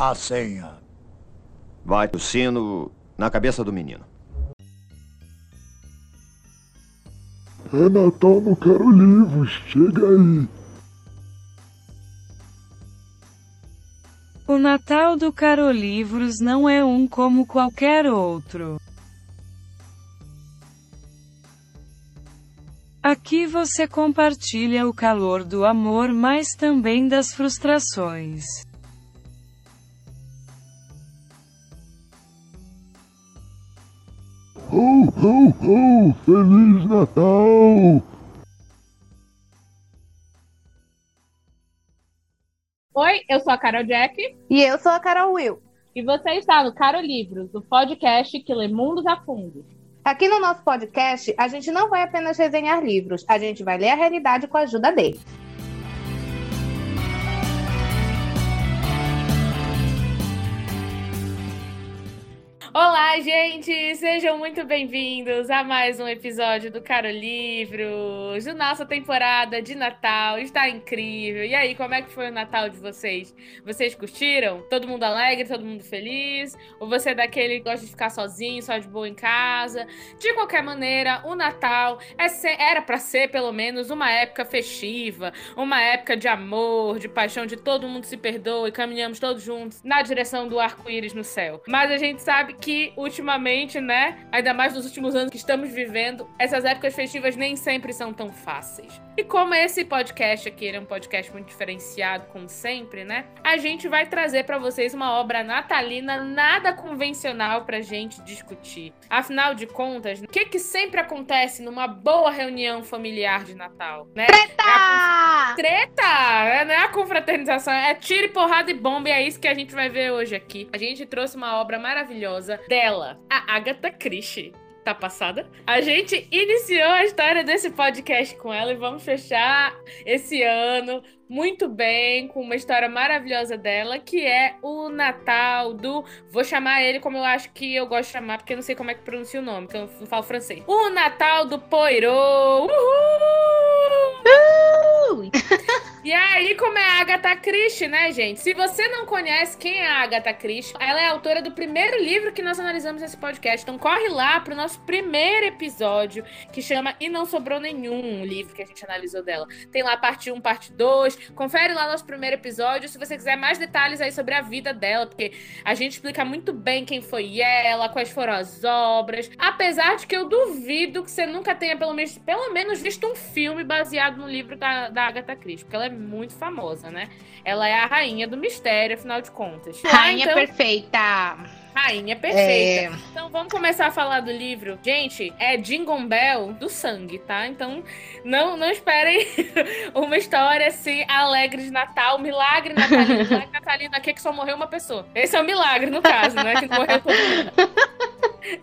a senha. Vai o sino na cabeça do menino. É Natal, não quero livros. Chega aí. O Natal do Carolivros não é um como qualquer outro. Aqui você compartilha o calor do amor, mas também das frustrações. Ho, ho, ho! Feliz Natal! Oi, eu sou a Carol Jack. E eu sou a Carol Will. E você está no Caro Livros, o podcast que lê mundos a fundo. Aqui no nosso podcast, a gente não vai apenas resenhar livros, a gente vai ler a realidade com a ajuda deles. Olá, gente! Sejam muito bem-vindos a mais um episódio do Caro Livros, da nossa temporada de Natal. Está incrível. E aí, como é que foi o Natal de vocês? Vocês curtiram? Todo mundo alegre, todo mundo feliz? Ou você é daquele que gosta de ficar sozinho, só de boa em casa? De qualquer maneira, o Natal é ser, era para ser, pelo menos, uma época festiva, uma época de amor, de paixão, de todo mundo se perdoa e caminhamos todos juntos na direção do arco-íris no céu. Mas a gente sabe que ultimamente, né, ainda mais nos últimos anos que estamos vivendo, essas épocas festivas nem sempre são tão fáceis. E como esse podcast aqui é um podcast muito diferenciado, como sempre, né, a gente vai trazer para vocês uma obra natalina nada convencional pra gente discutir. Afinal de contas, o que que sempre acontece numa boa reunião familiar de Natal, né? Treta! É a... Treta! É, não é a confraternização, é tiro, porrada e bomba, e é isso que a gente vai ver hoje aqui. A gente trouxe uma obra maravilhosa dela, a Agatha Christie. Tá passada? A gente iniciou a história desse podcast com ela e vamos fechar esse ano muito bem com uma história maravilhosa dela, que é o Natal do. Vou chamar ele como eu acho que eu gosto de chamar, porque eu não sei como é que pronuncia o nome, porque eu não falo francês. O Natal do Poirot! Uhul! E aí, como é a Agatha Christie, né, gente? Se você não conhece quem é a Agatha Christie, ela é autora do primeiro livro que nós analisamos nesse podcast. Então corre lá pro nosso primeiro episódio, que chama E Não Sobrou Nenhum, livro que a gente analisou dela. Tem lá parte 1, parte 2. Confere lá nosso primeiro episódio se você quiser mais detalhes aí sobre a vida dela, porque a gente explica muito bem quem foi ela, quais foram as obras. Apesar de que eu duvido que você nunca tenha pelo menos, pelo menos visto um filme baseado no livro da, da Agatha Christie, porque ela é muito famosa, né? Ela é a rainha do mistério, afinal de contas. Rainha então... perfeita. Rainha perfeita. É... Então vamos começar a falar do livro. Gente, é Jingle Bell do sangue, tá? Então não, não esperem uma história assim alegre de Natal, milagre natalino. milagre natalino aqui é que só morreu uma pessoa. Esse é o um milagre, no caso, né? Que morreu todo mundo.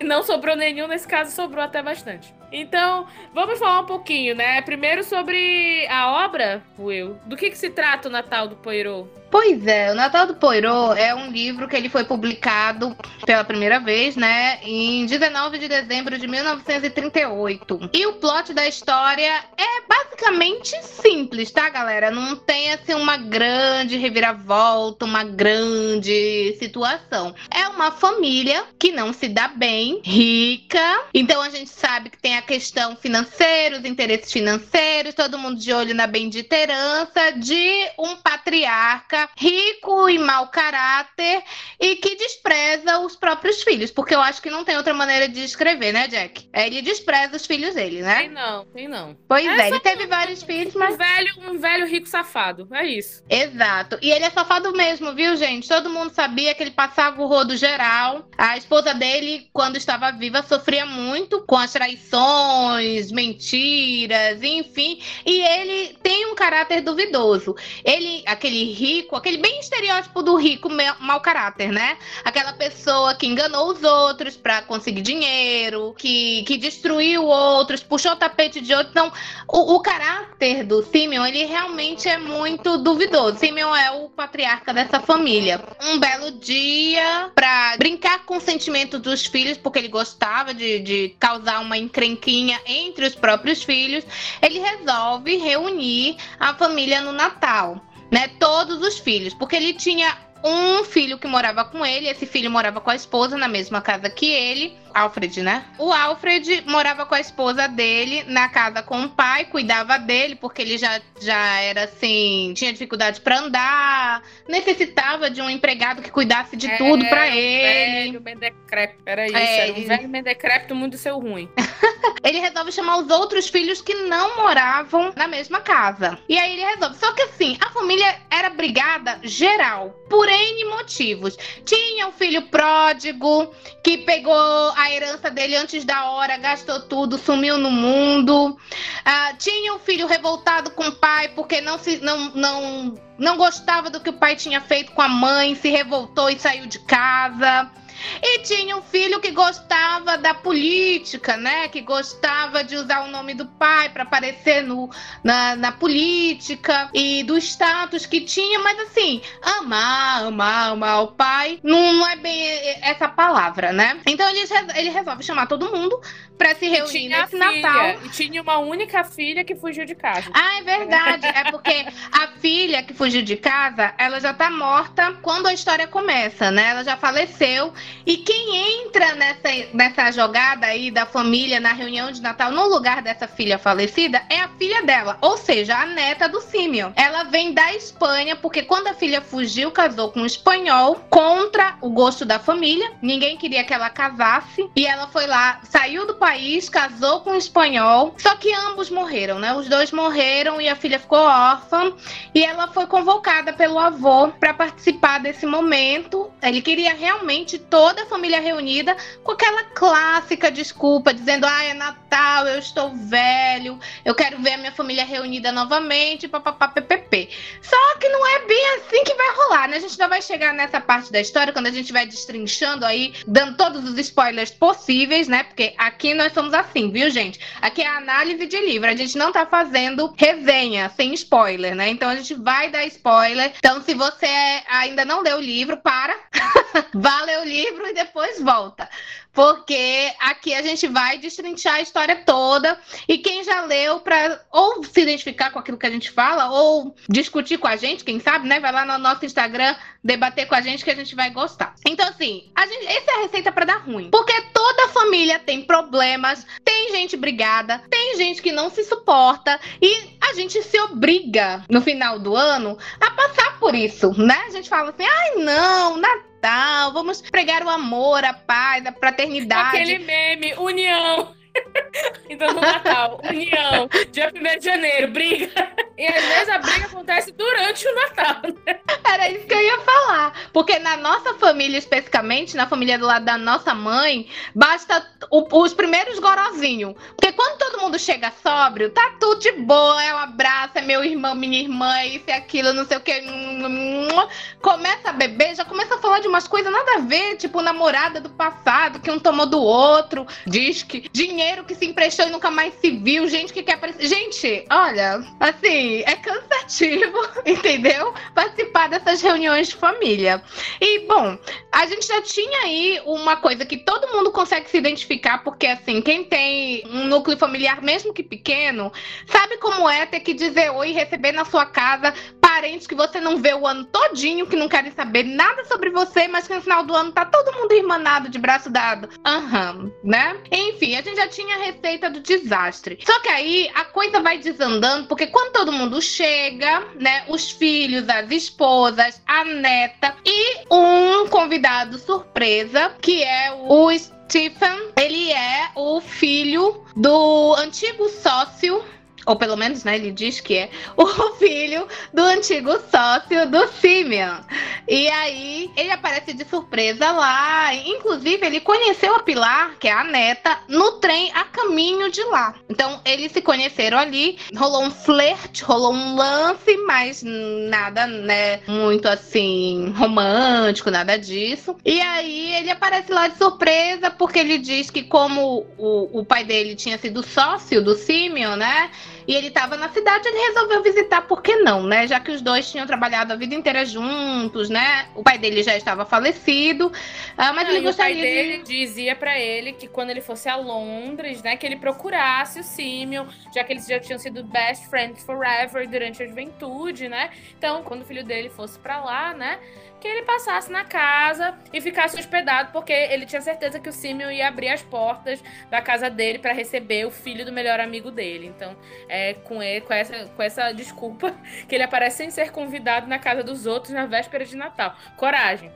Não sobrou nenhum, nesse caso sobrou até bastante. Então, vamos falar um pouquinho, né? Primeiro sobre a obra, Will. Do que, que se trata o Natal do Poirot? Pois é, o Natal do Poirot é um livro que ele foi publicado pela primeira vez, né, em 19 de dezembro de 1938. E o plot da história é basicamente simples, tá, galera? Não tem assim uma grande reviravolta, uma grande situação. É uma família que não se dá bem, rica. Então a gente sabe que tem a questão financeira, os interesses financeiros, todo mundo de olho na bendita herança de um patriarca rico e mau caráter e que despreza os próprios filhos, porque eu acho que não tem outra maneira de escrever, né, Jack? É, ele despreza os filhos dele, né? Tem não, tem não. Pois é, é ele teve vários filhos, mas um velho, um velho rico safado, é isso. Exato. E ele é safado mesmo, viu, gente? Todo mundo sabia que ele passava o rodo geral. A esposa dele, quando estava viva, sofria muito com as traições, mentiras, enfim. E ele tem um caráter duvidoso. Ele, aquele rico rico, aquele bem estereótipo do rico mau caráter, né? Aquela pessoa que enganou os outros para conseguir dinheiro, que, que destruiu outros, puxou o tapete de outros. Então, o, o caráter do Simeon, ele realmente é muito duvidoso. Simeon é o patriarca dessa família. Um belo dia, para brincar com os sentimentos dos filhos, porque ele gostava de, de causar uma encrenquinha entre os próprios filhos, ele resolve reunir a família no Natal né? Todos os filhos, porque ele tinha um filho que morava com ele. Esse filho morava com a esposa na mesma casa que ele. Alfred, né? O Alfred morava com a esposa dele na casa com o pai, cuidava dele, porque ele já, já era assim, tinha dificuldade para andar, necessitava de um empregado que cuidasse de É, tudo para ele. Velho, bem decrépito, era isso. É, era um ele- velho bem decrépito, muito seu ruim. Ele resolve chamar os outros filhos que não moravam na mesma casa. E aí ele resolve. Só que assim, a família era brigada geral, por N motivos. Tinha um filho pródigo que pegou a herança dele antes da hora, gastou tudo, sumiu no mundo. Ah, tinha um filho revoltado com o pai porque não se não, não, não gostava do que o pai tinha feito com a mãe, se revoltou e saiu de casa. E tinha um filho que gostava da política, né? Que gostava de usar o nome do pai para aparecer no, na, na política e do status que tinha, mas assim, amar, amar, amar o pai não, é bem essa palavra, né? Então ele, ele resolve chamar todo mundo para se reunir nesse filha, Natal. E tinha uma única filha que fugiu de casa. Ah, é verdade. É porque a filha que fugiu de casa, ela já tá morta quando a história começa, né? Ela já faleceu. E quem entra nessa, nessa jogada aí da família na reunião de Natal no lugar dessa filha falecida é a filha dela, ou seja, a neta do Simeon. Ela vem da Espanha porque quando a filha fugiu, casou com um espanhol contra o gosto da família. Ninguém queria que ela casasse. E ela foi lá, saiu do país, casou com um espanhol. Só que ambos morreram, né? Os dois morreram e a filha ficou órfã. E ela foi convocada pelo avô para participar desse momento. Ele queria realmente toda a família reunida com aquela clássica desculpa, dizendo: ah, é Natal, eu estou velho, eu quero ver a minha família reunida novamente, papapá, ppp. Só que não é bem assim que vai rolar, né? A gente ainda vai chegar nessa parte da história quando a gente vai destrinchando aí, dando todos os spoilers possíveis, né? Porque aqui nós somos assim, viu, gente? Aqui é análise de livro, a gente não tá fazendo resenha sem spoiler, né? Então a gente vai dar spoiler. Então, se você ainda não leu o livro, para, vá ler e depois volta. Porque aqui a gente vai destrinchar a história toda. E quem já leu, para ou se identificar com aquilo que a gente fala, ou discutir com a gente, quem sabe, né? Vai lá no nosso Instagram debater com a gente que a gente vai gostar. Então, assim, a gente, essa é a receita para dar ruim. Porque toda família tem problemas, tem gente brigada, tem gente que não se suporta. E a gente se obriga, no final do ano, a passar por isso, né? A gente fala assim, ai, não, Natal, vamos pregar o amor, a paz, a fraternidade. Aquele meme, união. Então, no Natal, união. Dia 1 de janeiro, briga. E às vezes a briga acontece durante o Natal. Era isso que eu ia falar. Porque na nossa família, especificamente, na família do lado da nossa mãe, basta o- os primeiros gorozinhos. Porque quando todo mundo chega sóbrio, tá tudo de boa. É um abraço, é meu irmão, minha irmã, é isso e aquilo, não sei o que. Começa a beber, já começa a falar de umas coisas nada a ver, tipo namorada do passado, que um tomou do outro, diz que dinheiro que se emprestou e nunca mais se viu, gente que quer aparecer. Gente, olha, assim, é cansativo, entendeu? Participar dessas reuniões de família. E, bom, a gente já tinha aí uma coisa que todo mundo consegue se identificar, porque, assim, quem tem um núcleo familiar, mesmo que pequeno, sabe como é ter que dizer oi e receber na sua casa parentes que você não vê o ano todinho, que não querem saber nada sobre você, mas que no final do ano tá todo mundo irmanado de braço dado. Aham, né? Enfim, a gente já tinha a receita do desastre. Só que aí a coisa vai desandando, porque quando todo mundo chega, né, os filhos, as esposas, a neta e um convidado surpresa, que é o Stephen, ele é o filho do antigo sócio ou pelo menos, né, ele diz que é o filho do antigo sócio do Simeon. E aí ele aparece de surpresa lá. Inclusive, ele conheceu a Pilar, que é a neta, no trem a caminho de lá. Então, eles se conheceram ali, rolou um flerte, rolou um lance, mas nada, né, muito assim, romântico, nada disso. E aí ele aparece lá de surpresa, porque ele diz que como o, o pai dele tinha sido sócio do Simeon, né? E ele estava na cidade, ele resolveu visitar, por que não, né? Já que os dois tinham trabalhado a vida inteira juntos, né? O pai dele já estava falecido, ah, mas Não, ele e o pai gostaria dele de... dizia pra ele que quando ele fosse a Londres, né, que ele procurasse o Simeon, já que eles já tinham sido best friends forever durante a juventude, né? Então, quando o filho dele fosse pra lá, né, que ele passasse na casa e ficasse hospedado, porque ele tinha certeza que o Simeon ia abrir as portas da casa dele pra receber o filho do melhor amigo dele. Então, é com ele, com essa, com essa desculpa que ele aparece sem ser convidado na casa dos outros na véspera de Natal. Coragem.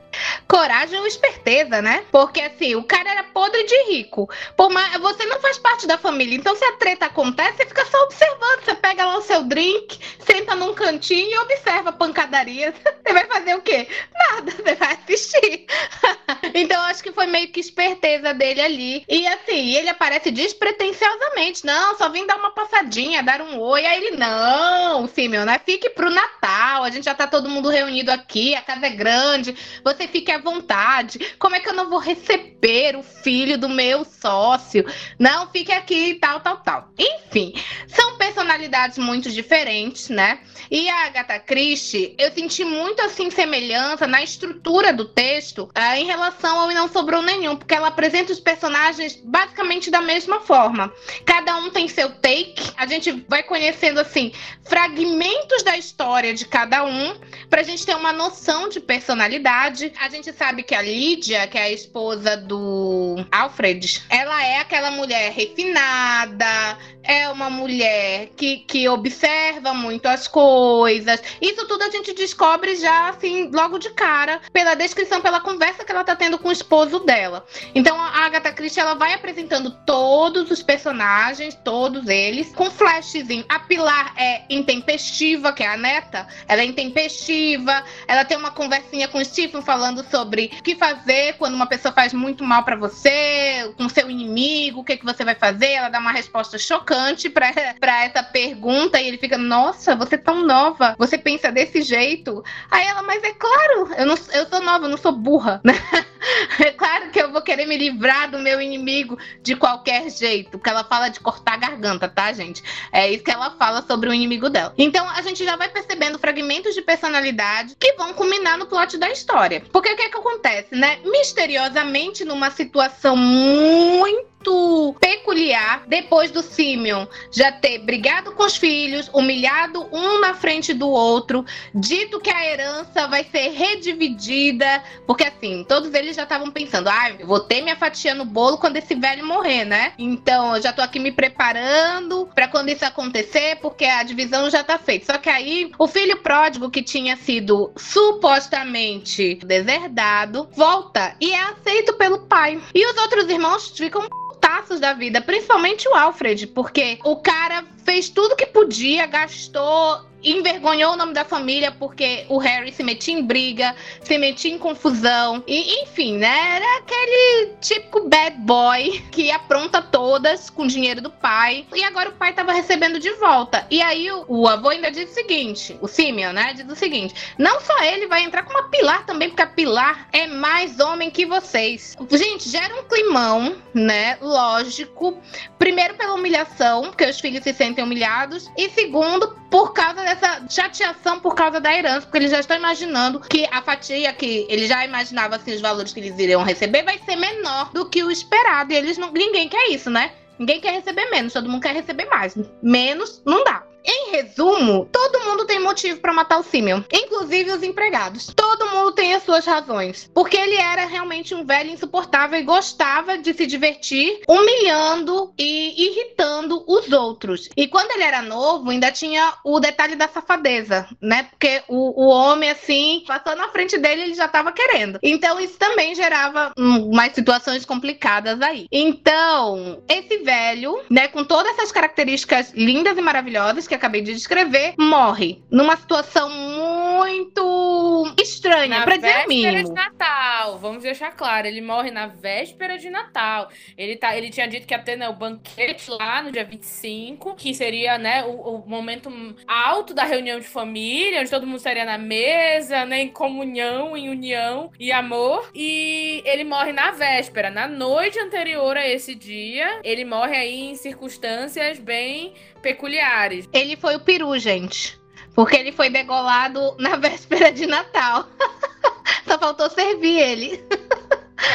Coragem ou esperteza, né? Porque assim, o cara era podre de rico. Por mais... Você não faz parte da família. Então, se a treta acontece, você fica só observando. Você pega lá o seu drink, senta num cantinho e observa a pancadaria. Você vai fazer o quê? Nada, você vai assistir. então, acho que foi meio que esperteza dele ali. E assim, ele aparece despretensiosamente. Não, só vim dar uma passadinha, dar um oi. Aí ele, não, Simeon, né? Fique pro Natal. A gente já tá todo mundo reunido aqui, a casa é grande. Você fique à vontade. Como é que eu não vou receber o filho do meu sócio? Não, fique aqui, tal, tal, tal. Enfim, são personalidades muito diferentes, né? E a Agatha Christie, eu senti muito assim semelhança na estrutura do texto ah, em relação ao E Não Sobrou Nenhum, porque ela apresenta os personagens basicamente da mesma forma. Cada um tem seu take, a gente vai conhecendo assim fragmentos da história de cada um, pra gente ter uma noção de personalidade. A gente sabe que a Lídia, que é a esposa do Alfred, ela é aquela mulher refinada, é uma mulher que, que observa muito as coisas. Isso tudo a gente descobre já, assim, logo de cara, pela descrição, pela conversa que ela tá tendo com o esposo dela. Então, a Agatha Christie, ela vai apresentando todos os personagens, todos eles, com flashzinho. A Pilar é intempestiva, que é a neta. Ela é intempestiva. Ela tem uma conversinha com o Stephen falando sobre o que fazer quando uma pessoa faz muito mal para você, com seu inimigo, o que, que você vai fazer. Ela dá uma resposta chocante para essa pergunta e ele fica: Nossa, você é tão nova, você pensa desse jeito. Aí ela, mas é claro, eu, não, eu sou nova, eu não sou burra? É claro que eu vou querer me livrar do meu inimigo de qualquer jeito. Porque ela fala de cortar a garganta, tá, gente? É isso que ela fala sobre o inimigo dela. Então a gente já vai percebendo fragmentos de personalidade que vão culminar no plot da história. Porque o que é que acontece, né? Misteriosamente, numa situação muito peculiar depois do Simeon já ter brigado com os filhos, humilhado um na frente do outro, dito que a herança vai ser redividida, porque assim, todos eles já estavam pensando, ah, vou ter minha fatia no bolo quando esse velho morrer, né? Então, eu já tô aqui me preparando para quando isso acontecer, porque a divisão já tá feita. Só que aí, o filho pródigo que tinha sido supostamente deserdado, volta e é aceito pelo pai. E os outros irmãos ficam putaços da vida, principalmente o Alfred, porque o cara fez tudo que podia, gastou envergonhou o nome da família porque o Harry se metia em briga, se metia em confusão. E, enfim, né? Era aquele típico bad boy que apronta todas com o dinheiro do pai. E agora o pai tava recebendo de volta. E aí o, o avô ainda diz o seguinte: o Simeon, né? Diz o seguinte: não só ele vai entrar com uma Pilar também, porque a Pilar é mais homem que vocês. Gente, gera um climão, né? Lógico. Primeiro pela humilhação, porque os filhos se sentem humilhados. E segundo, por causa dessa chateação por causa da herança, porque eles já estão imaginando que a fatia que ele já imaginava assim, os valores que eles iriam receber vai ser menor do que o esperado. E eles não. Ninguém quer isso, né? Ninguém quer receber menos, todo mundo quer receber mais. Menos não dá. Em resumo, todo mundo tem motivo para matar o Simeon, inclusive os empregados. Todo mundo tem as suas razões, porque ele era realmente um velho insuportável e gostava de se divertir, humilhando e irritando os outros. E quando ele era novo, ainda tinha o detalhe da safadeza, né? Porque o, o homem, assim, passou na frente dele, ele já tava querendo. Então, isso também gerava hum, umas situações complicadas aí. Então, esse velho, né, com todas essas características lindas e maravilhosas que acabei de descrever, morre numa situação muito estranha, Na pra dizer o véspera mínimo. de Natal. Natal. Vamos deixar claro, ele morre na véspera de Natal. Ele, tá, ele tinha dito que ia ter né, o banquete lá no dia 25, que seria né, o, o momento alto da reunião de família, onde todo mundo estaria na mesa, né, em comunhão, em união e amor. E ele morre na véspera, na noite anterior a esse dia. Ele morre aí em circunstâncias bem peculiares. Ele foi o peru, gente. Porque ele foi degolado na véspera de Natal. Só faltou servir ele.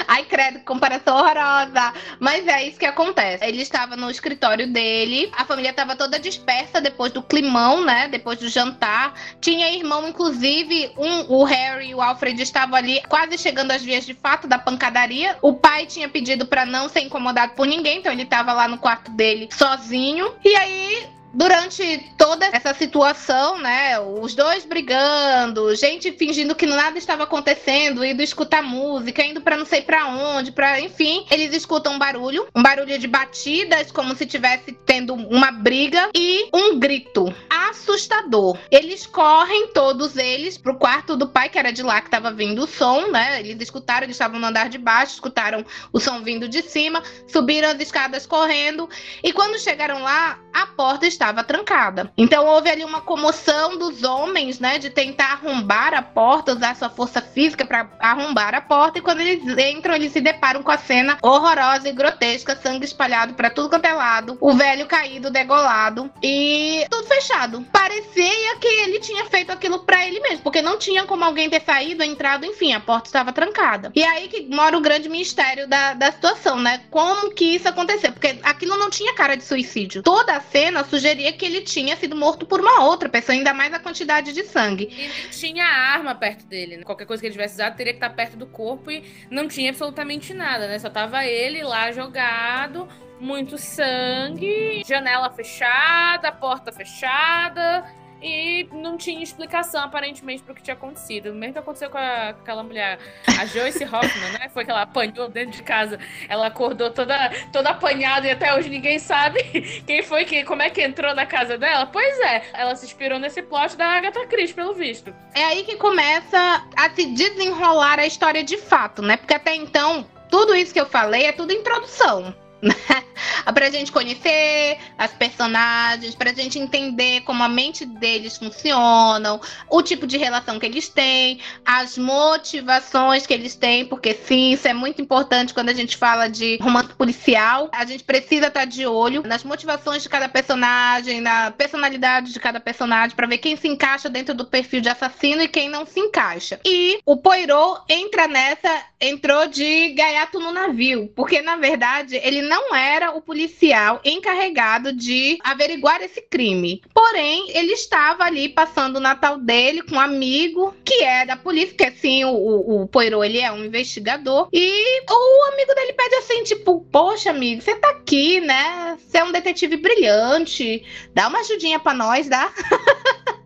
Ai, credo, comparação horrorosa. Mas é isso que acontece. Ele estava no escritório dele, a família estava toda dispersa depois do climão, né? Depois do jantar. Tinha irmão, inclusive, um, o Harry e o Alfred estavam ali quase chegando às vias de fato da pancadaria. O pai tinha pedido para não ser incomodado por ninguém, então ele estava lá no quarto dele sozinho. E aí durante toda essa situação, né, os dois brigando, gente fingindo que nada estava acontecendo, indo escutar música, indo para não sei para onde, para, enfim, eles escutam um barulho, um barulho de batidas como se tivesse tendo uma briga e um grito assustador. Eles correm todos eles pro quarto do pai, que era de lá que estava vindo o som, né? Eles escutaram, eles estavam no andar de baixo, escutaram o som vindo de cima, subiram as escadas correndo e quando chegaram lá, a porta estava trancada. Então houve ali uma comoção dos homens, né, de tentar arrombar a porta, usar sua força física para arrombar a porta. E quando eles entram, eles se deparam com a cena horrorosa e grotesca, sangue espalhado para tudo quanto é lado, o velho caído, degolado e tudo fechado. Parecia que ele tinha feito aquilo para ele mesmo, porque não tinha como alguém ter saído, entrado, enfim, a porta estava trancada. E aí que mora o grande mistério da, da situação, né? Como que isso aconteceu? Porque aquilo não tinha cara de suicídio. Toda a cena sugeria que ele tinha sido morto por uma outra pessoa, ainda mais a quantidade de sangue. E nem tinha arma perto dele, né? Qualquer coisa que ele tivesse usado teria que estar perto do corpo e não tinha absolutamente nada, né? Só tava ele lá jogado, muito sangue, janela fechada, porta fechada e não tinha explicação, aparentemente, pro que tinha acontecido. O mesmo que aconteceu com, a, com aquela mulher, a Joyce Hoffman, né? Foi que ela apanhou dentro de casa. Ela acordou toda, toda apanhada e até hoje ninguém sabe quem foi, que, como é que entrou na casa dela. Pois é, ela se inspirou nesse plot da Agatha Christie, pelo visto. É aí que começa a se desenrolar a história de fato, né? Porque até então, tudo isso que eu falei é tudo introdução. pra gente conhecer as personagens, pra gente entender como a mente deles funcionam, o tipo de relação que eles têm, as motivações que eles têm, porque sim, isso é muito importante quando a gente fala de romance policial. A gente precisa estar de olho nas motivações de cada personagem, na personalidade de cada personagem, para ver quem se encaixa dentro do perfil de assassino e quem não se encaixa. E o Poirot entra nessa, entrou de gaiato no navio, porque na verdade ele não era o policial encarregado de averiguar esse crime. Porém, ele estava ali passando o Natal dele com um amigo que é da polícia, que assim, o, o, o Poirot, ele é um investigador. E o amigo dele pede assim, tipo, poxa, amigo, você tá aqui, né? Você é um detetive brilhante. Dá uma ajudinha para nós, dá?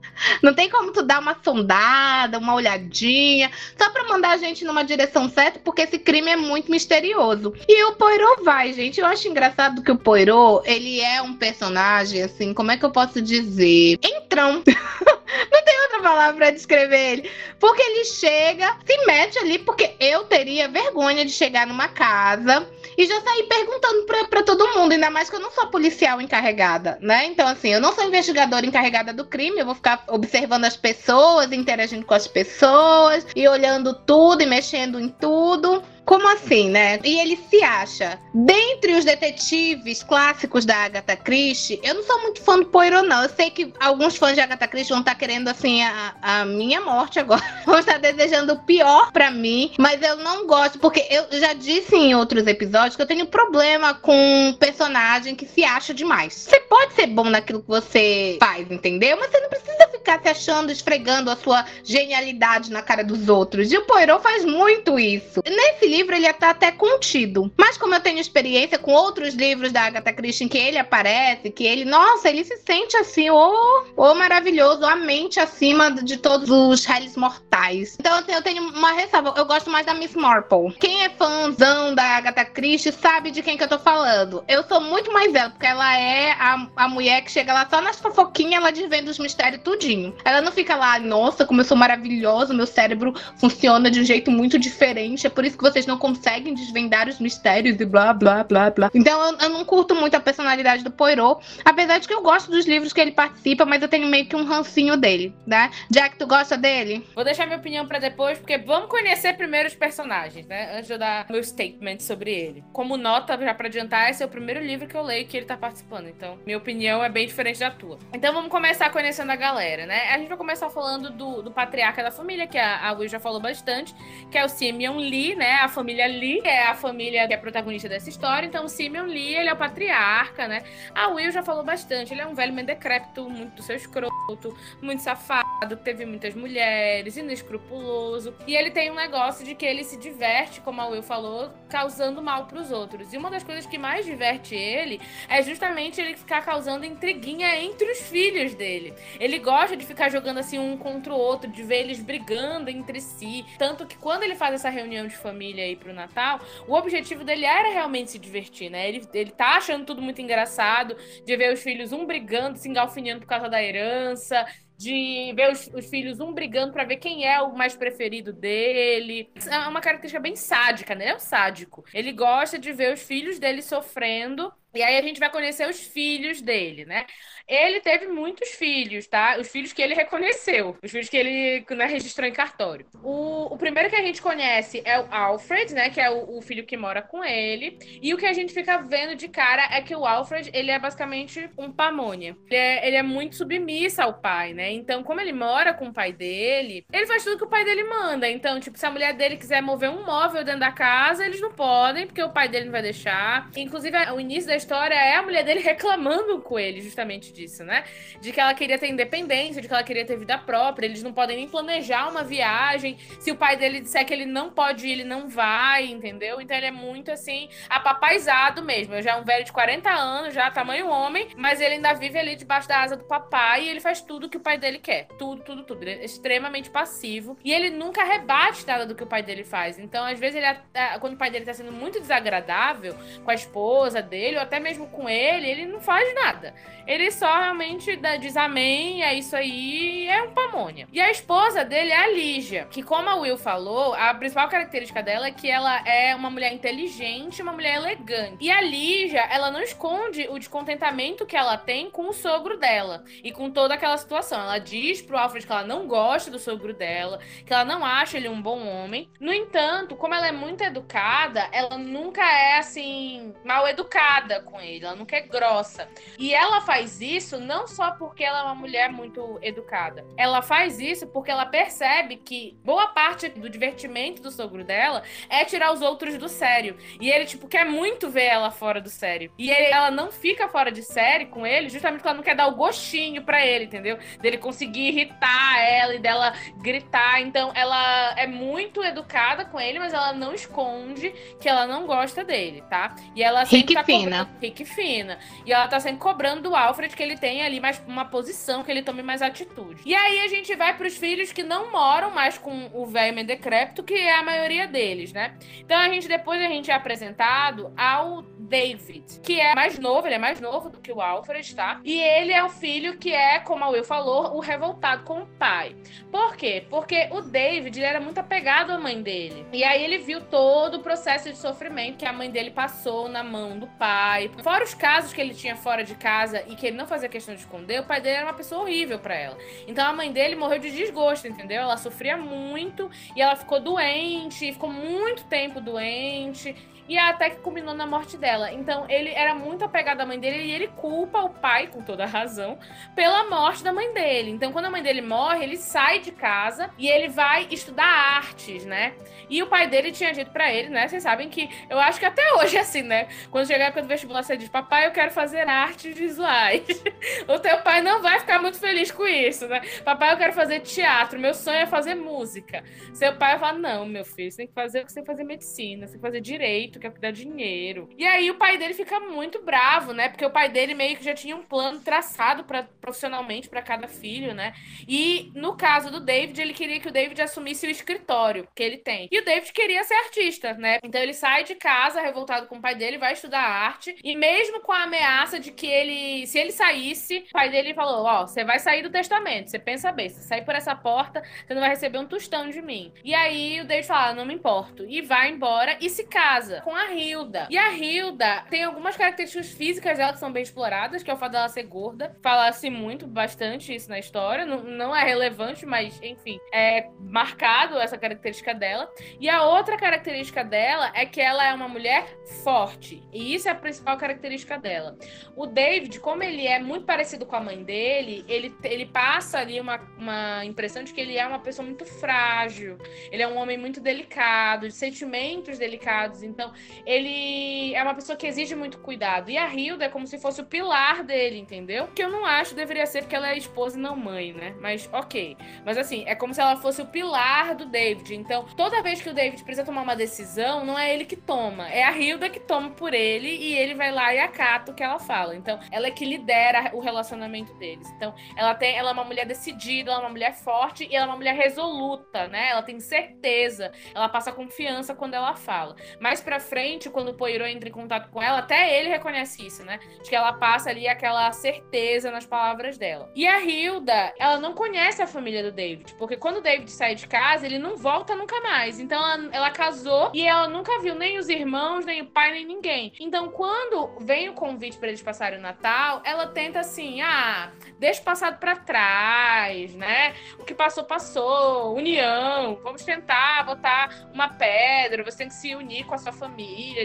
Não tem como tu dar uma sondada, uma olhadinha, só pra mandar a gente numa direção certa, porque esse crime é muito misterioso. E o Poirot vai, gente. Eu acho engraçado que o Poirot, ele é um personagem, assim, como é que eu posso dizer? Entrão. Não tem outra palavra pra descrever ele. Porque ele chega, se mete ali, porque eu teria vergonha de chegar numa casa e já sair perguntando pra, pra todo mundo, ainda mais que eu não sou policial encarregada, né? Então, assim, eu não sou investigadora encarregada do crime, eu vou ficar observando as pessoas, interagindo com as pessoas e olhando tudo e mexendo em tudo. Como assim, né? E ele se acha. Dentre os detetives clássicos da Agatha Christie, eu não sou muito fã do Poirot, não. Eu sei que alguns fãs de Agatha Christie vão estar querendo, assim, a, a minha morte agora. Vão estar desejando o pior para mim. Mas eu não gosto, porque eu já disse em outros episódios que eu tenho problema com um personagem que se acha demais. Você pode ser bom naquilo que você faz, entendeu? Mas você não precisa ficar se achando, esfregando a sua genialidade na cara dos outros. E o Poirot faz muito isso. Nesse livro ele está até contido. Mas como eu tenho experiência com outros livros da Agatha Christie em que ele aparece, que ele, nossa, ele se sente assim, o oh, oh, maravilhoso, a mente acima de todos os réis mortais. Então, assim, eu tenho uma ressalva. Eu gosto mais da Miss Marple. Quem é fãzão da Agatha Christie sabe de quem que eu tô falando. Eu sou muito mais ela, porque ela é a, a mulher que chega lá só nas fofoquinhas, ela desvenda os mistérios, tudinho. Ela não fica lá, nossa, como eu sou maravilhosa, meu cérebro funciona de um jeito muito diferente, é por isso que vocês não conseguem desvendar os mistérios e blá, blá, blá, blá. Então eu, eu não curto muito a personalidade do Poirot, apesar de que eu gosto dos livros que ele participa, mas eu tenho meio que um rancinho dele, né? Jack, tu gosta dele? Vou deixar minha opinião para depois, porque vamos conhecer primeiro os personagens, né? Antes de eu dar meu statement sobre ele. Como nota, já para adiantar, esse é o primeiro livro que eu leio que ele tá participando. Então, minha opinião é bem diferente da tua. Então, vamos começar conhecendo a galera, né? A gente vai começar falando do, do patriarca da família, que a, a Will já falou bastante, que é o Simeon Lee, né? A família Lee é a família que é protagonista dessa história. Então, o Simeon Lee, ele é o patriarca, né? A Will já falou bastante. Ele é um velho meio decrépito, muito do seu escroto, muito safado, teve muitas mulheres, inescrupuloso. E ele tem um negócio de que ele se diverte, como a Will falou, causando mal pros outros. E uma das coisas que mais diverte ele é justamente ele ficar causando intriguinha entre os filhos dele. Ele gosta de ficar jogando assim um contra o outro, de ver eles brigando entre si. Tanto que quando ele faz essa reunião de família aí pro Natal, o objetivo dele era realmente se divertir, né? Ele, ele tá achando tudo muito engraçado, de ver os filhos um brigando, se engalfinhando por causa da herança, de ver os, os filhos um brigando para ver quem é o mais preferido dele. É uma característica bem sádica, né? É um sádico. Ele gosta de ver os filhos dele sofrendo e aí a gente vai conhecer os filhos dele, né? Ele teve muitos filhos, tá? Os filhos que ele reconheceu, os filhos que ele né, registrou em cartório. O, o primeiro que a gente conhece é o Alfred, né? Que é o, o, filho que mora com ele. E o que a gente fica vendo de cara é que o Alfred, ele é basicamente um pamônia. Ele é, ele é muito submisso ao pai, né? Então, como ele mora com o pai dele, ele faz tudo que o pai dele manda. Então, tipo, se a mulher dele quiser mover um móvel dentro da casa, eles não podem, porque o pai dele não vai deixar. Inclusive, o início da história é a mulher dele reclamando com ele justamente disso, né? De que ela queria ter independência, de que ela queria ter vida própria, eles não podem nem planejar uma viagem. Se o pai dele disser que ele não pode ir, ele não vai, entendeu? Então ele é muito assim, apapaizado mesmo. Eu já é um velho de 40 anos, já tamanho homem, mas ele ainda vive ali debaixo da asa do papai e ele faz tudo que o pai dele quer. Tudo, tudo, tudo. Ele é extremamente passivo. E ele nunca rebate nada do que o pai dele faz. Então, às vezes, ele quando o pai dele tá sendo muito desagradável com a esposa dele, ou até mesmo com ele, ele não faz nada. Ele só realmente diz amém, é isso aí, é um pamônia. E a esposa dele é a Lígia, que como a Will falou, a principal característica dela é que ela é uma mulher inteligente, uma mulher elegante. E a Lígia, ela não esconde o descontentamento que ela tem com o sogro dela e com toda aquela situação. Ela diz pro Alfred que ela não gosta do sogro dela, que ela não acha ele um bom homem. No entanto, como ela é muito educada, ela nunca é assim mal educada com ele, ela nunca é grossa. E ela faz isso não só porque ela é uma mulher muito educada. Ela faz isso porque ela percebe que boa parte do divertimento do sogro dela é tirar os outros do sério. E ele, tipo, quer muito ver ela fora do sério. E ele, ela não fica fora de série com ele justamente porque ela não quer dar o gostinho para ele, entendeu? Dele conseguir irritar ela e dela gritar. Então, ela é muito educada com ele, mas ela não esconde que ela não gosta dele, tá? E ela sempre Rick tá fina. Rick fina. E ela tá sempre cobrando do Alfred que ele tenha ali mais uma posição, que ele tome mais atitude. E aí a gente vai pros filhos que não moram mais com o velho meio decrépito, que é a maioria deles, né? Então a gente depois a gente é apresentado ao David, que é mais novo, ele é mais novo do que o Alfred, tá? E ele é o filho que é, como a Will falou, o revoltado com o pai. Por quê? Porque o David ele era muito apegado à mãe dele. E aí ele viu todo o processo de sofrimento que a mãe dele passou na mão do pai. Fora os casos que ele tinha fora de casa e que ele não fazia questão de esconder, o pai dele era uma pessoa horrível para ela. Então a mãe dele morreu de desgosto, entendeu? Ela sofria muito e ela ficou doente, ficou muito tempo doente e até que culminou na morte dela. Então ele era muito apegado à mãe dele e ele culpa o pai, com toda razão, pela morte da mãe dele. Então quando a mãe dele morre, ele sai de casa e ele vai estudar artes, né? E o pai dele tinha dito para ele, né? Vocês sabem que eu acho que até hoje é assim, né? Quando chegar a época vestibular, você diz: Papai, eu quero fazer artes visuais. o teu pai não vai ficar muito feliz com isso, né? Papai, eu quero fazer teatro. Meu sonho é fazer música. Seu pai vai falar: Não, meu filho, você tem que fazer o que você tem que fazer medicina, você tem que fazer direito quer cuidar de dinheiro. E aí o pai dele fica muito bravo, né? Porque o pai dele meio que já tinha um plano traçado para profissionalmente para cada filho, né? E no caso do David, ele queria que o David assumisse o escritório que ele tem. E o David queria ser artista, né? Então ele sai de casa revoltado com o pai dele, vai estudar arte e mesmo com a ameaça de que ele, se ele saísse, o pai dele falou: "Ó, oh, você vai sair do testamento. Você pensa bem, se sair por essa porta, você não vai receber um tostão de mim". E aí o David fala: ah, "Não me importo". E vai embora e se casa com a Hilda. E a Hilda tem algumas características físicas dela que são bem exploradas, que é o fato dela ser gorda. Falasse muito, bastante isso na história. Não, não é relevante, mas, enfim, é marcado essa característica dela. E a outra característica dela é que ela é uma mulher forte. E isso é a principal característica dela. O David, como ele é muito parecido com a mãe dele, ele, ele passa ali uma, uma impressão de que ele é uma pessoa muito frágil. Ele é um homem muito delicado, de sentimentos delicados. Então, ele é uma pessoa que exige muito cuidado. E a Hilda é como se fosse o pilar dele, entendeu? Que eu não acho deveria ser porque ela é esposa e não mãe, né? Mas ok. Mas assim, é como se ela fosse o pilar do David. Então, toda vez que o David precisa tomar uma decisão, não é ele que toma, é a Hilda que toma por ele e ele vai lá e acata o que ela fala. Então, ela é que lidera o relacionamento deles. Então, ela tem, ela é uma mulher decidida, ela é uma mulher forte e ela é uma mulher resoluta, né? Ela tem certeza, ela passa confiança quando ela fala. Mais pra frente, quando o Poirot entra em contato com ela, até ele reconhece isso, né? De que ela passa ali aquela certeza nas palavras dela. E a Hilda, ela não conhece a família do David, porque quando o David sai de casa, ele não volta nunca mais. Então ela, ela casou e ela nunca viu nem os irmãos, nem o pai, nem ninguém. Então quando vem o convite para eles passarem o Natal, ela tenta assim: ah, deixa o passado para trás, né? O que passou, passou. União, vamos tentar botar uma pedra, você tem que se unir com a sua família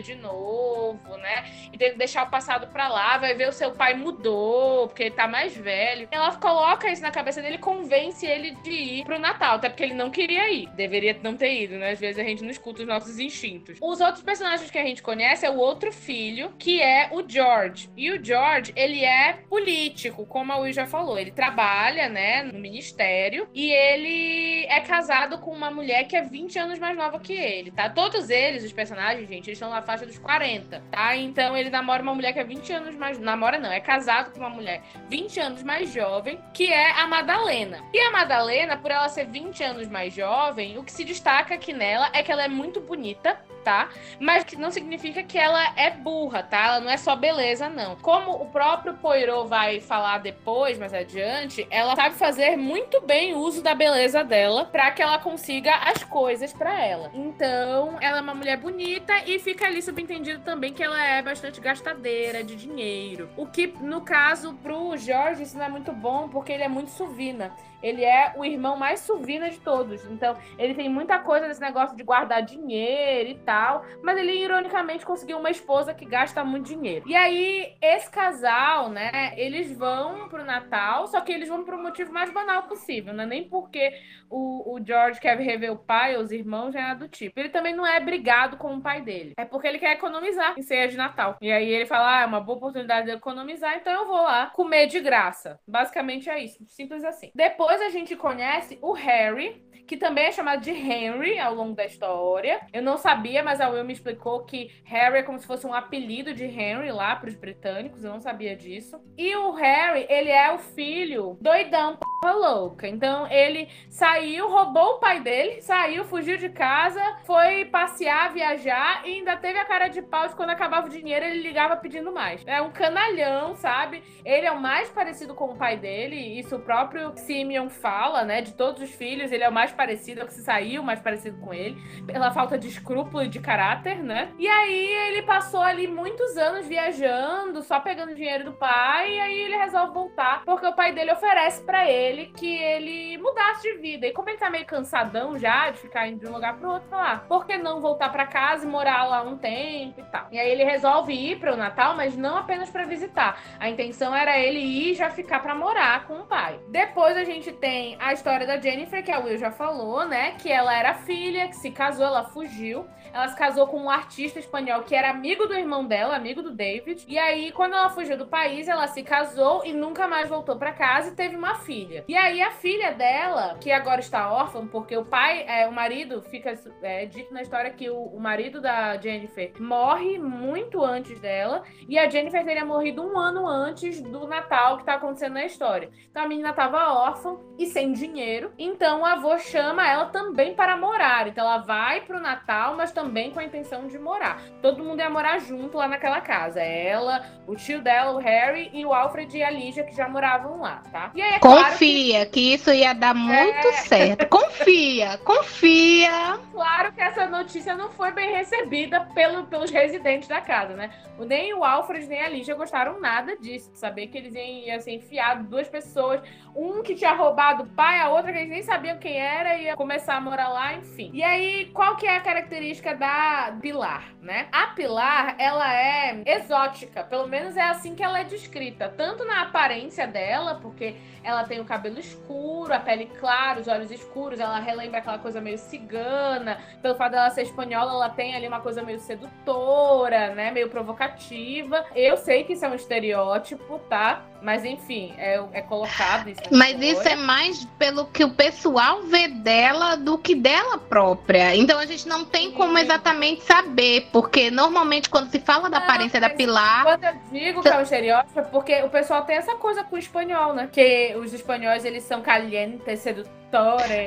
de novo, né? E tem que deixar o passado para lá, vai ver o seu pai mudou, porque ele tá mais velho. Ela coloca isso na cabeça dele convence ele de ir pro Natal, até porque ele não queria ir. Deveria não ter ido, né? Às vezes a gente não escuta os nossos instintos. Os outros personagens que a gente conhece é o outro filho, que é o George. E o George, ele é político, como a Will já falou. Ele trabalha, né, no ministério e ele é casado com uma mulher que é 20 anos mais nova que ele, tá? Todos eles, os personagens, gente, eles estão na faixa dos 40, tá? Então ele namora uma mulher que é 20 anos mais. Namora não, é casado com uma mulher 20 anos mais jovem, que é a Madalena. E a Madalena, por ela ser 20 anos mais jovem, o que se destaca aqui nela é que ela é muito bonita, tá? Mas que não significa que ela é burra, tá? Ela não é só beleza, não. Como o próprio Poirot vai falar depois, mais adiante, ela sabe fazer muito bem uso da beleza dela para que ela consiga as coisas para ela. Então, ela é uma mulher bonita e fica ali subentendido também que ela é bastante gastadeira de dinheiro. O que, no caso, pro Jorge, isso não é muito bom porque ele é muito suvina ele é o irmão mais suvina de todos. Então, ele tem muita coisa desse negócio de guardar dinheiro e tal, mas ele ironicamente conseguiu uma esposa que gasta muito dinheiro. E aí, esse casal, né, eles vão pro Natal, só que eles vão pro motivo mais banal possível, né? Nem porque o, o George quer rever o pai ou os irmãos, nem nada do tipo. Ele também não é brigado com o pai dele. É porque ele quer economizar em ceia de Natal. E aí ele fala: ah, é uma boa oportunidade de economizar, então eu vou lá comer de graça. Basicamente é isso. Simples assim. Depois a gente conhece o Harry, que também é chamado de Henry ao longo da história. Eu não sabia, mas a Will me explicou que Harry é como se fosse um apelido de Henry lá para os britânicos. Eu não sabia disso. E o Harry, ele é o filho doidão, p louca. Então ele saiu, roubou o pai dele, saiu, fugiu de casa, foi passear, viajar e ainda teve a cara de pau de quando acabava o dinheiro ele ligava pedindo mais. É um canalhão, sabe? Ele é o mais parecido com o pai dele. Isso o próprio Simeon fala, né? De todos os filhos, ele é o mais parecido, é o que se saiu mais parecido com ele, pela falta de escrúpulo e de caráter, né? E aí ele passou ali muitos anos viajando, só pegando dinheiro do pai, e aí ele resolve voltar, porque o pai dele oferece para ele que ele mudasse de vida. E como ele tá meio cansadão já de ficar indo de um lugar pro outro, falar, por que não voltar para casa e morar lá um tempo e tal? E aí ele resolve ir para o Natal, mas não apenas para visitar. A intenção era ele ir já ficar para morar com o pai. Depois a gente tem a história da Jennifer, que a Will já falou, né? Que ela era filha, que se casou, ela fugiu. Ela se casou com um artista espanhol que era amigo do irmão dela, amigo do David. E aí, quando ela fugiu do país, ela se casou e nunca mais voltou para casa e teve uma filha. E aí a filha dela, que agora está órfã, porque o pai, é, o marido, fica é, dito na história que o, o marido da Jennifer morre muito antes dela, e a Jennifer teria morrido um ano antes do Natal que tá acontecendo na história. Então a menina tava órfã e sem dinheiro, então o avô chama ela também para morar. Então ela vai pro Natal, mas também com a intenção de morar. Todo mundo ia morar junto lá naquela casa. Ela, o tio dela, o Harry e o Alfred e a Lígia que já moravam lá, tá? E aí, é confia claro que... que... isso ia dar muito é... certo. Confia, confia. Claro que essa notícia não foi bem recebida pelo, pelos residentes da casa, né? Nem o Alfred nem a Lígia gostaram nada disso, saber que eles iam, iam ser enfiados duas pessoas, um que tinha roubado o pai, a outra que eles nem sabiam quem era, ia começar a morar lá, enfim. E aí, qual que é a característica da Pilar, né? A Pilar, ela é exótica, pelo menos é assim que ela é descrita, tanto na aparência dela, porque ela tem o cabelo escuro, a pele clara, os olhos escuros, ela relembra aquela coisa meio cigana, pelo fato dela ser espanhola, ela tem ali uma coisa meio sedutora, né, meio provocativa. Eu sei que isso é um estereótipo, tá? Mas enfim, é, é colocado isso. Mas isso é mais pelo que o pessoal vê dela do que dela própria. Então a gente não tem como exatamente saber, porque normalmente quando se fala da não, aparência da Pilar. Quando eu digo que é um estereótipo, é porque o pessoal tem essa coisa com o espanhol, né? Que os espanhóis eles são calientes, sedutores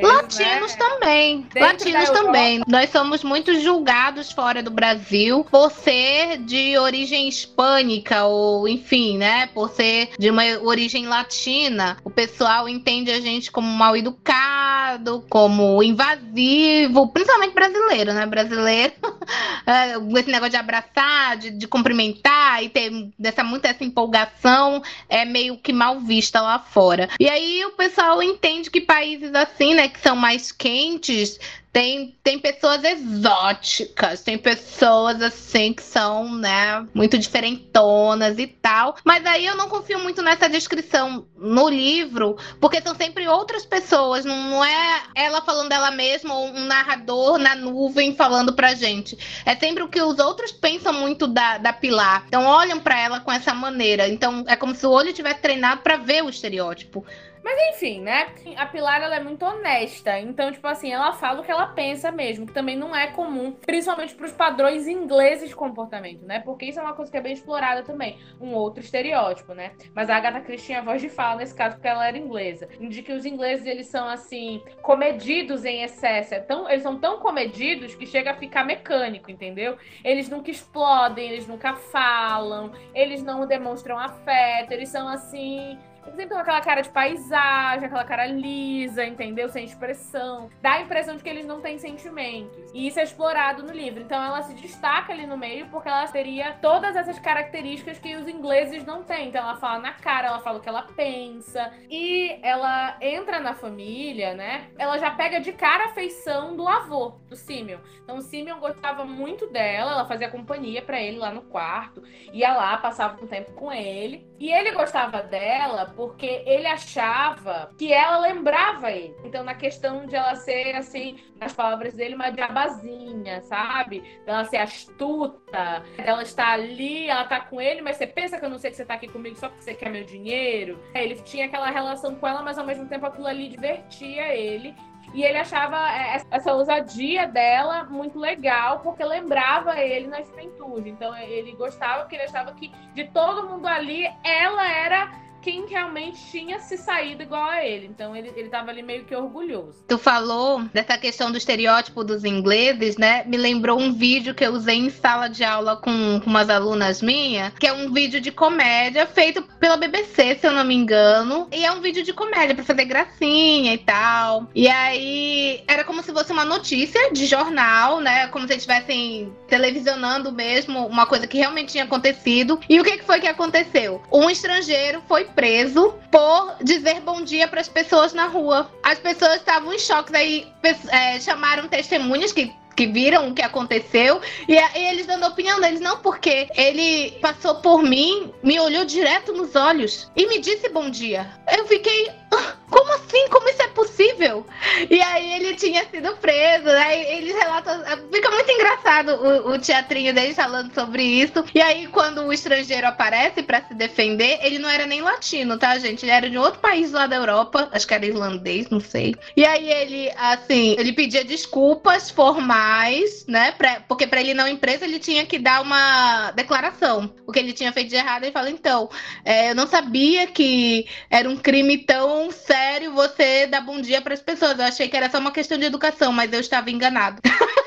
Latinos né? também. Dentro Latinos também. Nós somos muito julgados fora do Brasil por ser de origem hispânica ou, enfim, né? Por ser de uma origem latina. O pessoal entende a gente como mal educado, como invasivo, principalmente brasileiro, né? Brasileiro, é, esse negócio de abraçar, de, de cumprimentar e ter dessa muita essa empolgação é meio que mal vista lá fora. E aí o pessoal entende que países assim, né, que são mais quentes, tem, tem pessoas exóticas, tem pessoas assim que são, né, muito diferentonas e tal. Mas aí eu não confio muito nessa descrição no livro, porque são sempre outras pessoas, não, é ela falando dela mesma ou um narrador na nuvem falando pra gente. É sempre o que os outros pensam muito da, da Pilar. Então olham para ela com essa maneira. Então é como se o olho tivesse treinado para ver o estereótipo. Mas enfim, né? A Pilar ela é muito honesta. Então, tipo assim, ela fala o que ela pensa mesmo, que também não é comum, principalmente para os padrões ingleses de comportamento, né? Porque isso é uma coisa que é bem explorada também. Um outro estereótipo, né? Mas a Agatha Christie tinha voz de fala nesse caso porque ela era inglesa. De que os ingleses, eles são, assim, comedidos em excesso. É tão, eles são tão comedidos que chega a ficar mecânico, entendeu? Eles nunca explodem, eles nunca falam, eles não demonstram afeto, eles são, assim sempre com aquela cara de paisagem, aquela cara lisa, entendeu? Sem expressão. Dá a impressão de que eles não têm sentimentos. E isso é explorado no livro. Então ela se destaca ali no meio porque ela teria todas essas características que os ingleses não têm. Então ela fala na cara, ela fala o que ela pensa. E ela entra na família, né? Ela já pega de cara a feição do avô, do Simeon. Então o Simeon gostava muito dela, ela fazia companhia para ele lá no quarto. Ia lá, passava um tempo com ele. E ele gostava dela porque ele achava que ela lembrava ele. Então, na questão de ela ser, assim, nas palavras dele, uma diabazinha, sabe? Ela ser astuta, ela estar ali, ela tá com ele, mas você pensa que eu não sei que você tá aqui comigo só porque você quer meu dinheiro. Ele tinha aquela relação com ela, mas ao mesmo tempo aquilo ali divertia ele. E ele achava é, essa ousadia dela muito legal, porque lembrava ele na juventude. Então ele gostava, porque ele achava que de todo mundo ali, ela era quem realmente tinha se saído igual a ele. Então ele, ele tava ali meio que orgulhoso. Tu falou dessa questão do estereótipo dos ingleses, né? Me lembrou um vídeo que eu usei em sala de aula com, com umas alunas minhas, que é um vídeo de comédia feito pela BBC, se eu não me engano. E é um vídeo de comédia para fazer gracinha e tal. E aí era como se fosse uma notícia de jornal, né? Como se estivessem televisionando mesmo uma coisa que realmente tinha acontecido. E o que, que foi que aconteceu? Um estrangeiro foi preso por dizer bom dia para as pessoas na rua. As pessoas estavam em choque, daí é, chamaram testemunhas que que viram o que aconteceu e, e, eles dando opinião deles, não porque ele passou por mim, me olhou direto nos olhos e me disse bom dia. Eu fiquei, ah, como assim? Como isso é possível? E aí ele tinha sido preso, né? eles relatam. Fica muito engraçado o, o, teatrinho deles falando sobre isso. E aí, quando o estrangeiro aparece para se defender, ele não era nem latino, tá, gente? Ele era de outro país lá da Europa, acho que era irlandês, não sei. E aí ele, assim, ele pedia desculpas formais, né? Pra, porque para ele não ir preso, ele tinha que dar uma declaração. O que ele tinha feito de errado, ele fala, então, é, eu não sabia que era um crime tão sério você dar bom dia para as pessoas. Eu achei que era só uma questão de educação, mas eu estava enganado.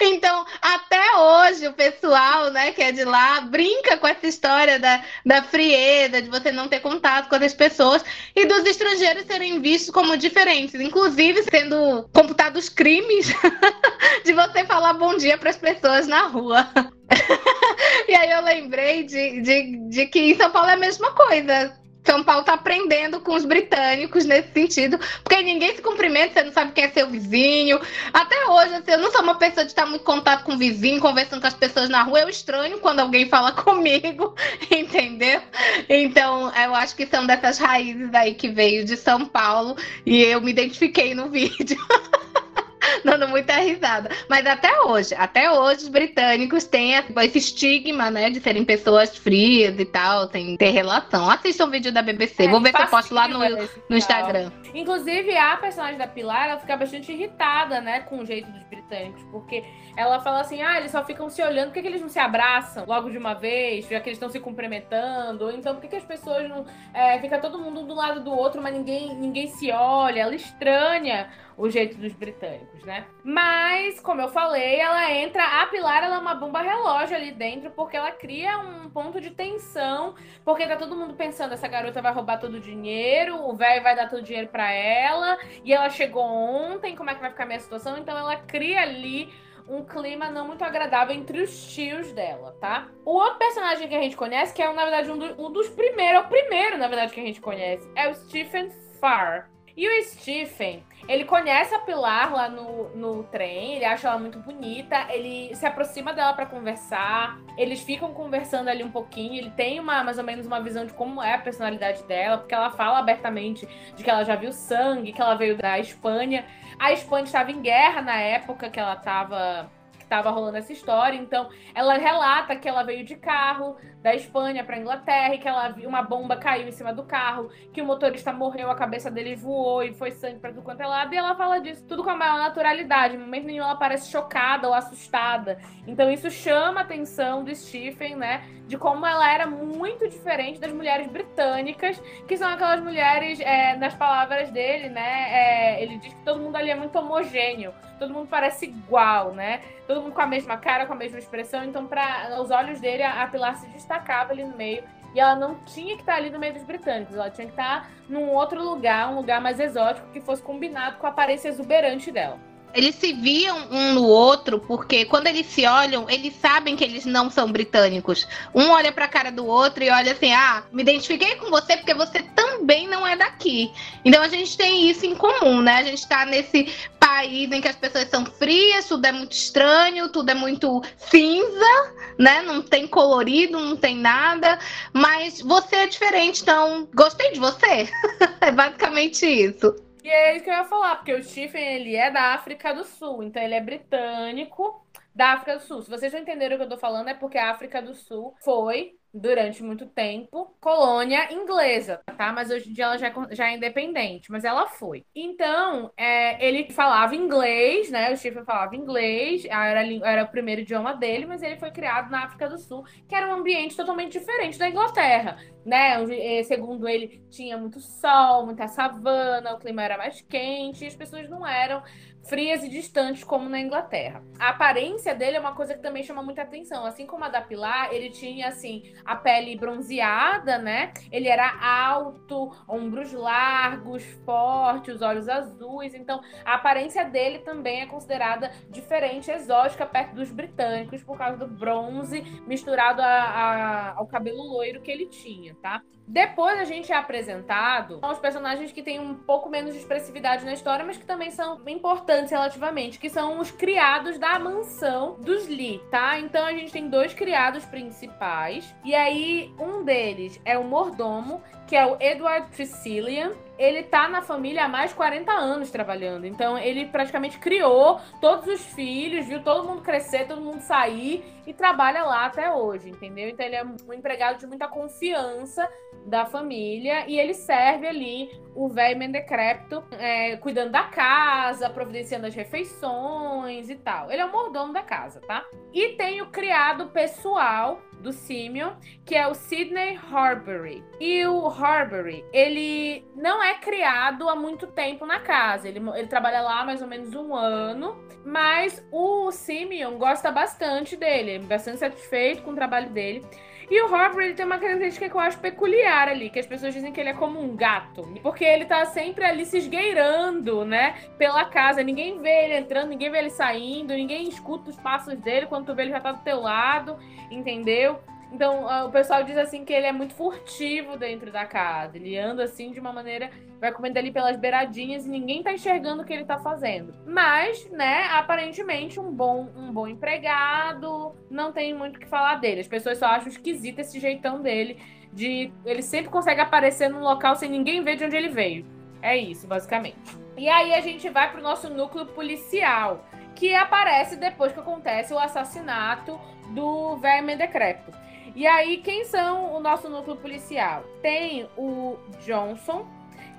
Então, até hoje, o pessoal, né, que é de lá, brinca com essa história da, da frieza, de você não ter contato com outras pessoas e dos estrangeiros serem vistos como diferentes, inclusive sendo computados crimes de você falar bom dia para as pessoas na rua. e aí eu lembrei de, de, de que em São Paulo é a mesma coisa. São Paulo está aprendendo com os britânicos nesse sentido, porque ninguém se cumprimenta, você não sabe quem é seu vizinho. Até hoje, assim, eu não sou uma pessoa de estar muito em contato com o vizinho, conversando com as pessoas na rua. Eu estranho quando alguém fala comigo, entendeu? Então, eu acho que são dessas raízes aí que veio de São Paulo e eu me identifiquei no vídeo. dando muita risada. Mas até hoje, até hoje os britânicos têm esse estigma, né, de serem pessoas frias e tal, sem ter relação. Assista um vídeo da BBC. É, Vou ver se eu posto lá no, no Instagram. Inclusive, a personagem da Pilar, ela fica bastante irritada, né, com o jeito dos britânicos, porque ela fala assim: ah, eles só ficam se olhando, por que, que eles não se abraçam logo de uma vez, já que eles estão se cumprimentando? Então, por que, que as pessoas não. É, fica todo mundo um do lado do outro, mas ninguém, ninguém se olha? Ela estranha o jeito dos britânicos, né? Mas, como eu falei, ela entra. A Pilar ela é uma bomba relógio ali dentro, porque ela cria um ponto de tensão. Porque tá todo mundo pensando: essa garota vai roubar todo o dinheiro, o velho vai dar todo o dinheiro para ela, e ela chegou ontem, como é que vai ficar a minha situação? Então ela cria ali um clima não muito agradável entre os tios dela, tá? O outro personagem que a gente conhece, que é na verdade um, do, um dos primeiros, é o primeiro, na verdade, que a gente conhece, é o Stephen Farr. E o Stephen, ele conhece a Pilar lá no, no trem, ele acha ela muito bonita, ele se aproxima dela para conversar, eles ficam conversando ali um pouquinho, ele tem uma mais ou menos uma visão de como é a personalidade dela, porque ela fala abertamente de que ela já viu sangue, que ela veio da Espanha. A Espanha estava em guerra na época que ela estava estava rolando essa história. Então, ela relata que ela veio de carro da Espanha para Inglaterra e que ela viu uma bomba caiu em cima do carro, que o motorista morreu, a cabeça dele voou e foi sangue para tudo quanto é lado. E ela fala disso tudo com a maior naturalidade. No momento nenhum ela parece chocada ou assustada. Então, isso chama a atenção do Stephen, né? De como ela era muito diferente das mulheres britânicas, que são aquelas mulheres, é, nas palavras dele, né? É, ele diz que todo mundo ali é muito homogêneo, todo mundo parece igual, né? todo com a mesma cara, com a mesma expressão. Então, para os olhos dele, a Pilar se destacava ali no meio. E ela não tinha que estar ali no meio dos britânicos, ela tinha que estar num outro lugar, um lugar mais exótico que fosse combinado com a aparência exuberante dela. Eles se viam um no outro porque quando eles se olham, eles sabem que eles não são britânicos. Um olha para a cara do outro e olha assim: "Ah, me identifiquei com você porque você também não é daqui". Então a gente tem isso em comum, né? A gente está nesse país em que as pessoas são frias, tudo é muito estranho, tudo é muito cinza, né? Não tem colorido, não tem nada, mas você é diferente, então gostei de você. é basicamente isso. E é isso que eu ia falar, porque o Stephen, ele é da África do Sul, então ele é britânico da África do Sul. Se vocês não entenderam o que eu tô falando, é porque a África do Sul foi durante muito tempo colônia inglesa, tá? Mas hoje em dia ela já, é já é independente, mas ela foi. Então, é, ele falava inglês, né? O Stephen falava inglês, era, era o primeiro idioma dele, mas ele foi criado na África do Sul, que era um ambiente totalmente diferente da Inglaterra, né? Eh, segundo ele, tinha muito sol, muita savana, o clima era mais quente, as pessoas não eram frias e distantes como na Inglaterra. A aparência dele é uma coisa que também chama muita atenção. Assim como a da Pilar, ele tinha assim a pele bronzeada, né? Ele era alto, ombros largos, forte, os olhos azuis. Então, a aparência dele também é considerada diferente, exótica perto dos britânicos por causa do bronze misturado a, a, ao cabelo loiro que ele tinha, tá? Depois a gente é apresentado aos personagens que têm um pouco menos de expressividade na história, mas que também são importantes relativamente, que são os criados da mansão dos Lee, tá? Então a gente tem dois criados principais, e aí um deles é o mordomo, que é o Edward Tressilian, ele tá na família há mais de 40 anos trabalhando. Então, ele praticamente criou todos os filhos, viu todo mundo crescer, todo mundo sair e trabalha lá até hoje, entendeu? Então, ele é um empregado de muita confiança da família e ele serve ali o velho mendecrépito, é, cuidando da casa, providenciando as refeições e tal. Ele é o mordomo da casa, tá? E tem o criado pessoal do Simeon, que é o Sidney Horbury. E o Horbury, ele não é criado há muito tempo na casa. Ele, ele trabalha lá mais ou menos um ano, mas o Simeon gosta bastante dele, é bastante satisfeito com o trabalho dele. E o Horbury ele tem uma característica que eu acho peculiar ali, que as pessoas dizem que ele é como um gato. Porque ele tá sempre ali se esgueirando, né? Pela casa. Ninguém vê ele entrando, ninguém vê ele saindo, ninguém escuta os passos dele. Quando tu vê, ele já tá do teu lado, entendeu? Então, o pessoal diz assim que ele é muito furtivo dentro da casa. Ele anda assim de uma maneira, vai comendo ali pelas beiradinhas e ninguém tá enxergando o que ele tá fazendo. Mas, né, aparentemente um bom, um bom empregado, não tem muito o que falar dele. As pessoas só acham esquisito esse jeitão dele de ele sempre consegue aparecer num local sem ninguém ver de onde ele veio. É isso, basicamente. E aí a gente vai pro nosso núcleo policial, que aparece depois que acontece o assassinato do Verme Decrépito. E aí, quem são o nosso núcleo policial? Tem o Johnson,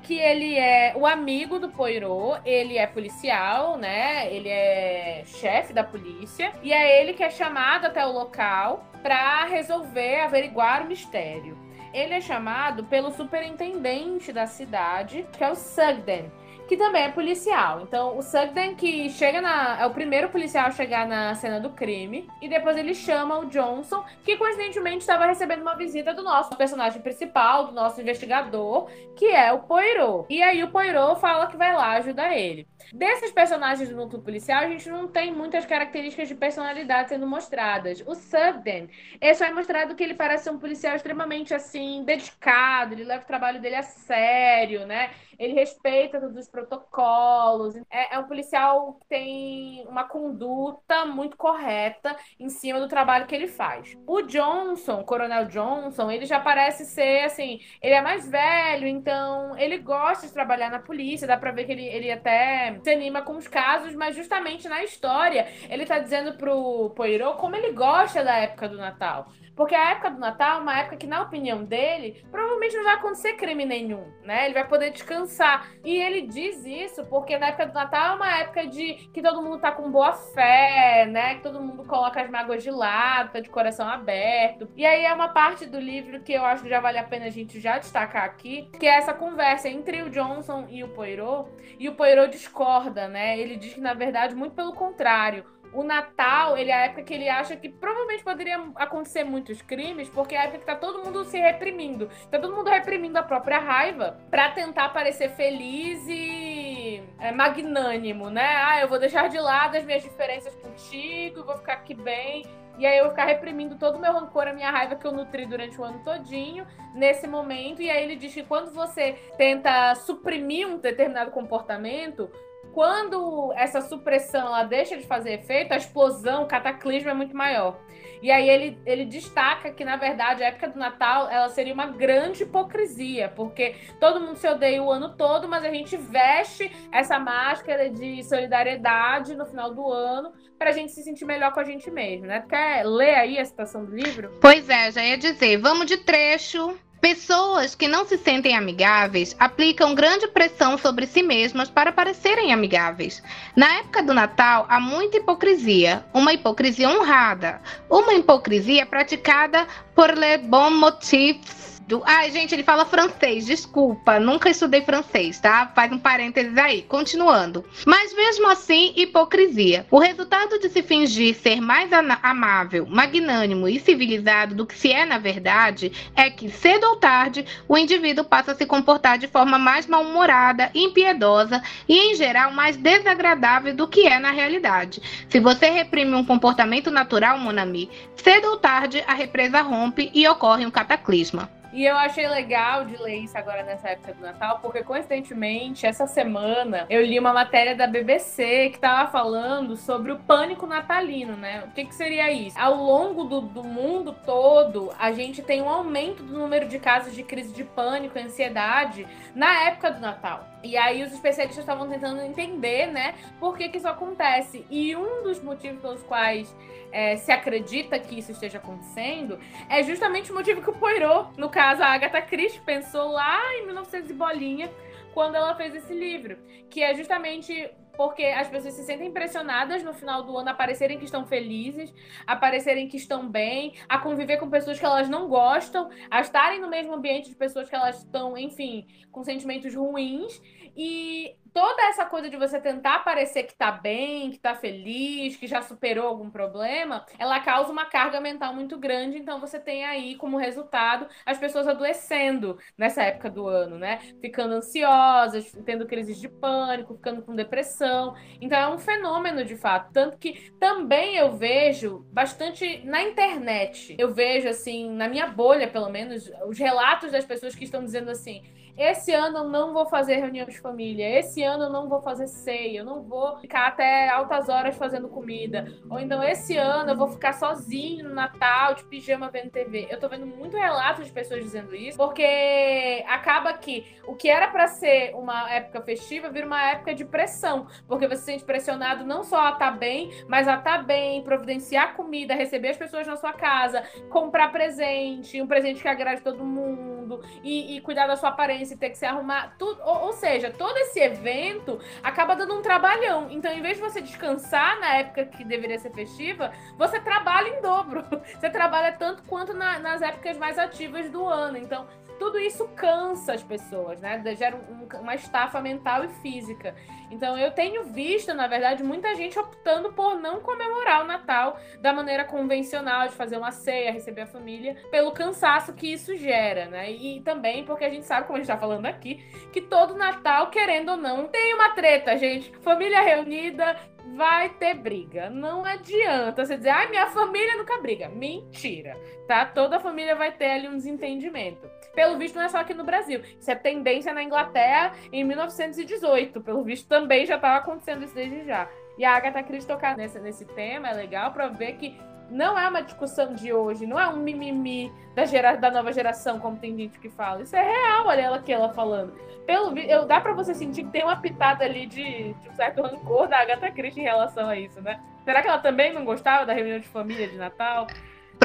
que ele é o amigo do Poirot, ele é policial, né? Ele é chefe da polícia e é ele que é chamado até o local para resolver, averiguar o mistério. Ele é chamado pelo superintendente da cidade, que é o Sugden que também é policial. Então, o Sugden que chega na. É o primeiro policial a chegar na cena do crime. E depois ele chama o Johnson, que coincidentemente estava recebendo uma visita do nosso personagem principal, do nosso investigador, que é o Poirot. E aí o Poirot fala que vai lá ajudar ele. Desses personagens do núcleo policial, a gente não tem muitas características de personalidade sendo mostradas. O Sugden, esse é mostrado que ele parece um policial extremamente assim, dedicado, ele leva o trabalho dele a sério, né? Ele respeita todos os protocolos. É, é, um policial que tem uma conduta muito correta em cima do trabalho que ele faz. O Johnson, Coronel Johnson, ele já parece ser assim, ele é mais velho, então ele gosta de trabalhar na polícia, dá pra ver que ele, ele até se anima com os casos, mas justamente na história ele tá dizendo pro Poirot como ele gosta da época do Natal. Porque a época do Natal é uma época que, na opinião dele, provavelmente não vai acontecer crime nenhum, né? Ele vai poder descansar. E ele diz isso porque na época do Natal é uma época de que todo mundo tá com boa fé, né? Que todo mundo coloca as mágoas de lado, tá de coração aberto. E aí é uma parte do livro que eu acho que já vale a pena a gente já destacar aqui, que é essa conversa entre o Johnson e o Poirot. E o Poirot discorda, né? Ele diz que, na verdade, muito pelo contrário o Natal, ele é a época que ele acha que provavelmente poderia acontecer muitos crimes, porque é a época que tá todo mundo se reprimindo. Tá todo mundo reprimindo a própria raiva para tentar parecer feliz e é, magnânimo, né? Ah, eu vou deixar de lado as minhas diferenças contigo, vou ficar aqui bem. E aí eu vou ficar reprimindo todo o meu rancor, a minha raiva que eu nutri durante o ano todinho, nesse momento. E aí ele diz que quando você tenta suprimir um determinado comportamento, quando essa supressão ela deixa de fazer efeito, a explosão, o cataclismo é muito maior. E aí ele, ele destaca que, na verdade, a época do Natal ela seria uma grande hipocrisia, porque todo mundo se odeia o ano todo, mas a gente veste essa máscara de solidariedade no final do ano para a gente se sentir melhor com a gente mesmo, né? Quer ler aí a citação do livro? Pois é, já ia dizer, vamos de trecho Pessoas que não se sentem amigáveis aplicam grande pressão sobre si mesmas para parecerem amigáveis. Na época do Natal, há muita hipocrisia, uma hipocrisia honrada, uma hipocrisia praticada por les bons motifs do... Ai, gente, ele fala francês, desculpa, nunca estudei francês, tá? Faz um parênteses aí, continuando. Mas mesmo assim, hipocrisia. O resultado de se fingir ser mais amável, magnânimo e civilizado do que se é na verdade é que, cedo ou tarde, o indivíduo passa a se comportar de forma mais mal-humorada, impiedosa e, em geral, mais desagradável do que é na realidade. Se você reprime um comportamento natural, Monami, cedo ou tarde a represa rompe e ocorre um cataclisma. E eu achei legal de ler isso agora nessa época do Natal, porque coincidentemente, essa semana eu li uma matéria da BBC que estava falando sobre o pânico natalino, né? O que, que seria isso? Ao longo do, do mundo todo, a gente tem um aumento do número de casos de crise de pânico e ansiedade na época do Natal. E aí os especialistas estavam tentando entender, né, por que, que isso acontece. E um dos motivos pelos quais é, se acredita que isso esteja acontecendo é justamente o motivo que o Poirot, no caso a Agatha Christie, pensou lá em 1900 e bolinha, quando ela fez esse livro, que é justamente porque as pessoas se sentem impressionadas no final do ano, aparecerem que estão felizes, aparecerem que estão bem, a conviver com pessoas que elas não gostam, a estarem no mesmo ambiente de pessoas que elas estão, enfim, com sentimentos ruins. E toda essa coisa de você tentar parecer que tá bem, que tá feliz, que já superou algum problema, ela causa uma carga mental muito grande. Então você tem aí como resultado as pessoas adoecendo nessa época do ano, né? Ficando ansiosas, tendo crises de pânico, ficando com depressão. Então é um fenômeno de fato. Tanto que também eu vejo bastante na internet. Eu vejo assim, na minha bolha, pelo menos, os relatos das pessoas que estão dizendo assim esse ano eu não vou fazer reunião de família. Esse ano eu não vou fazer ceia. Eu não vou ficar até altas horas fazendo comida. Ou então, esse ano eu vou ficar sozinho no Natal, de pijama vendo TV. Eu tô vendo muito relato de pessoas dizendo isso, porque acaba que o que era para ser uma época festiva vira uma época de pressão. Porque você se sente pressionado não só a estar tá bem, mas a estar tá bem, providenciar comida, receber as pessoas na sua casa, comprar presente, um presente que agrade todo mundo e, e cuidar da sua aparência e ter que se arrumar. Tudo, ou, ou, seja, todo esse evento acaba dando um trabalhão. Então, em vez de você descansar na época que deveria ser festiva, você trabalha em dobro. Você trabalha tanto quanto na, nas épocas mais ativas do ano. Então, tudo isso cansa as pessoas, né? Gera um, uma estafa mental e física. Então eu tenho visto, na verdade, muita gente optando por não comemorar o Natal da maneira convencional, de fazer uma ceia, receber a família, pelo cansaço que isso gera, né? E também porque a gente sabe, como a gente tá falando aqui, que todo Natal, querendo ou não, tem uma treta, gente. Família reunida, vai ter briga. Não adianta você dizer, ai, minha família nunca briga. Mentira, tá? Toda família vai ter ali um desentendimento. Pelo visto, não é só aqui no Brasil. Isso é tendência na Inglaterra em 1918. Pelo visto, também já estava acontecendo isso desde já. E a Agatha Christie tocar nesse, nesse tema é legal para ver que não é uma discussão de hoje, não é um mimimi da, gera, da nova geração, como tem gente que fala. Isso é real, olha ela aqui ela falando. Pelo eu, dá para você sentir que tem uma pitada ali de, de um certo rancor da Agatha Christie em relação a isso, né? Será que ela também não gostava da reunião de família de Natal?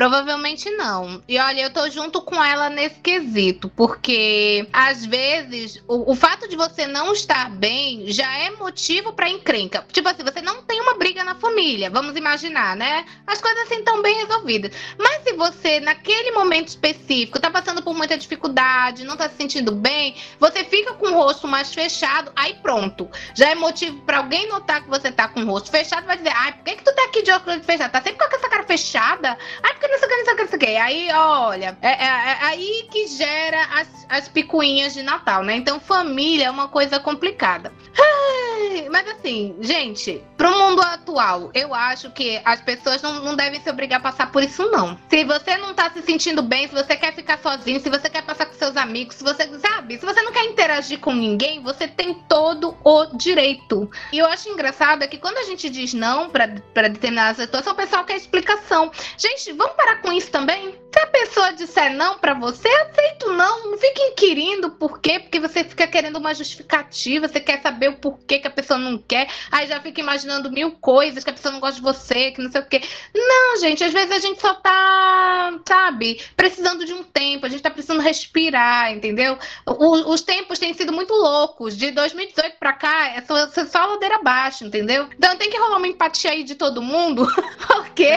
Provavelmente não. E olha, eu tô junto com ela nesse quesito, porque às vezes o, o fato de você não estar bem já é motivo para encrenca. Tipo assim, você não tem uma briga na família, vamos imaginar, né? As coisas assim estão bem resolvidas. Mas se você, naquele momento específico, tá passando por muita dificuldade, não tá se sentindo bem, você fica com o rosto mais fechado, aí pronto. Já é motivo para alguém notar que você tá com o rosto fechado, vai dizer, ai, por que, que tu tá aqui de óculos fechado? Tá sempre com essa cara fechada? Ai, porque não sei o que, não sei o que, não sei o que. Aí, olha, é, é, é, aí que gera as, as picuinhas de Natal, né? Então, família é uma coisa complicada. Mas assim, gente, pro mundo atual, eu acho que as pessoas não, não devem se obrigar a passar por isso, não. Se você não tá se sentindo bem, se você quer ficar sozinho, se você quer passar com seus amigos, se você, sabe, se você não quer interagir com ninguém, você tem todo o direito. E eu acho engraçado é que quando a gente diz não para determinada situação, o pessoal quer explicação. Gente, vamos parar com isso também? Se a pessoa disser não para você, aceito não. Não fique inquirindo por quê, porque você fica querendo uma justificativa, você quer saber o porquê que a pessoa não quer, aí já fica imaginando mil coisas, que a pessoa não gosta de você, que não sei o quê. Não, gente, às vezes a gente só tá, sabe, precisando de um tempo, a gente tá precisando respirar, entendeu? O, os tempos têm sido muito loucos. De 2018 para cá, é só, é só ladeira abaixo, entendeu? Então tem que rolar uma empatia aí de todo mundo, porque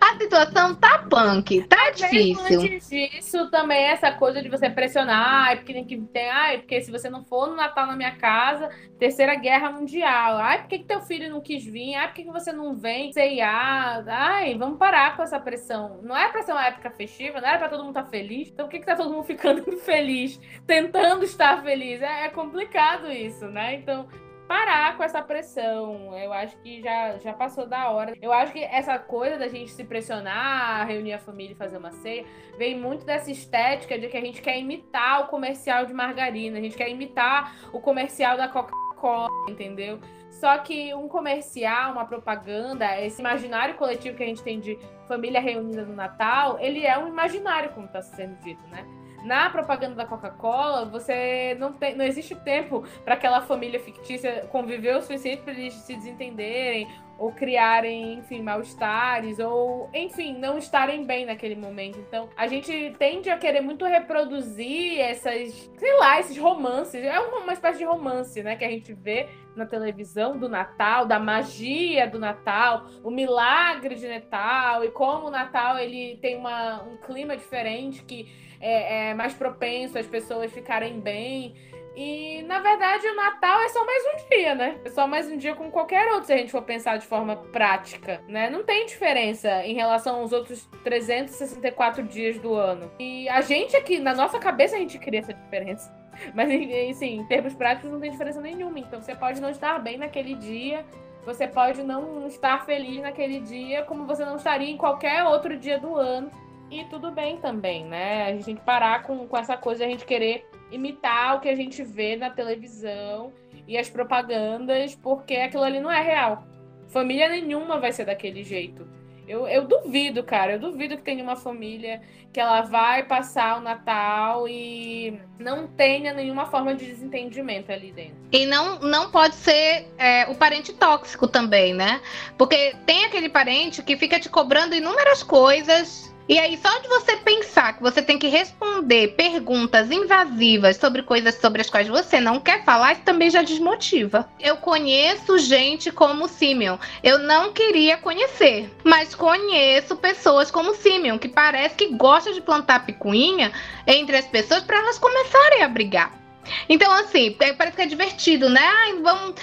a situação tá punk, tá difícil. Antes disso, também essa coisa de você pressionar, ai, porque tem que tem, ai, porque se você não for no Natal na minha casa, terceira guerra mundial. Ai, por que, teu filho não quis vir? Ai, por que, você não vem? CIA. Ai, vamos parar com essa pressão. Não é pra ser uma época festiva, não é pra todo mundo estar tá feliz. Então por que, que tá todo mundo ficando feliz? Tentando estar feliz. É, é complicado isso, né? Então, parar com essa pressão. Eu acho que já, já passou da hora. Eu acho que essa coisa da gente se pressionar, reunir a família e fazer uma ceia, vem muito dessa estética de que a gente quer imitar o comercial de margarina, a gente quer imitar o comercial da Coca-Cola, entendeu? Só que um comercial, uma propaganda, esse imaginário coletivo que a gente tem de família reunida no Natal, ele é um imaginário, como está sendo dito, né? Na propaganda da Coca-Cola, você não tem, não existe tempo para aquela família fictícia conviver o suficiente para eles se desentenderem ou criarem, enfim, mal-estares, ou, enfim, não estarem bem naquele momento. Então, a gente tende a querer muito reproduzir essas, sei lá, esses romances. É uma espécie de romance, né, que a gente vê na televisão do Natal, da magia do Natal, o milagre de Natal e como o Natal ele tem uma, um clima diferente que é, é mais propenso às pessoas ficarem bem. E, na verdade, o Natal é só mais um dia, né? É só mais um dia como qualquer outro, se a gente for pensar de forma prática, né? Não tem diferença em relação aos outros 364 dias do ano. E a gente aqui, na nossa cabeça, a gente cria essa diferença. Mas, assim, em termos práticos, não tem diferença nenhuma. Então, você pode não estar bem naquele dia, você pode não estar feliz naquele dia, como você não estaria em qualquer outro dia do ano. E tudo bem também, né? A gente tem que parar com, com essa coisa de a gente querer imitar o que a gente vê na televisão e as propagandas, porque aquilo ali não é real. Família nenhuma vai ser daquele jeito. Eu, eu duvido, cara. Eu duvido que tenha uma família que ela vai passar o Natal e não tenha nenhuma forma de desentendimento ali dentro. E não, não pode ser é, o parente tóxico também, né? Porque tem aquele parente que fica te cobrando inúmeras coisas e aí, só de você pensar que você tem que responder perguntas invasivas sobre coisas sobre as quais você não quer falar, isso também já desmotiva. Eu conheço gente como Simeon. Eu não queria conhecer, mas conheço pessoas como Simeon, que parece que gosta de plantar picuinha entre as pessoas para elas começarem a brigar. Então, assim, é, parece que é divertido, né? Ai, vamos,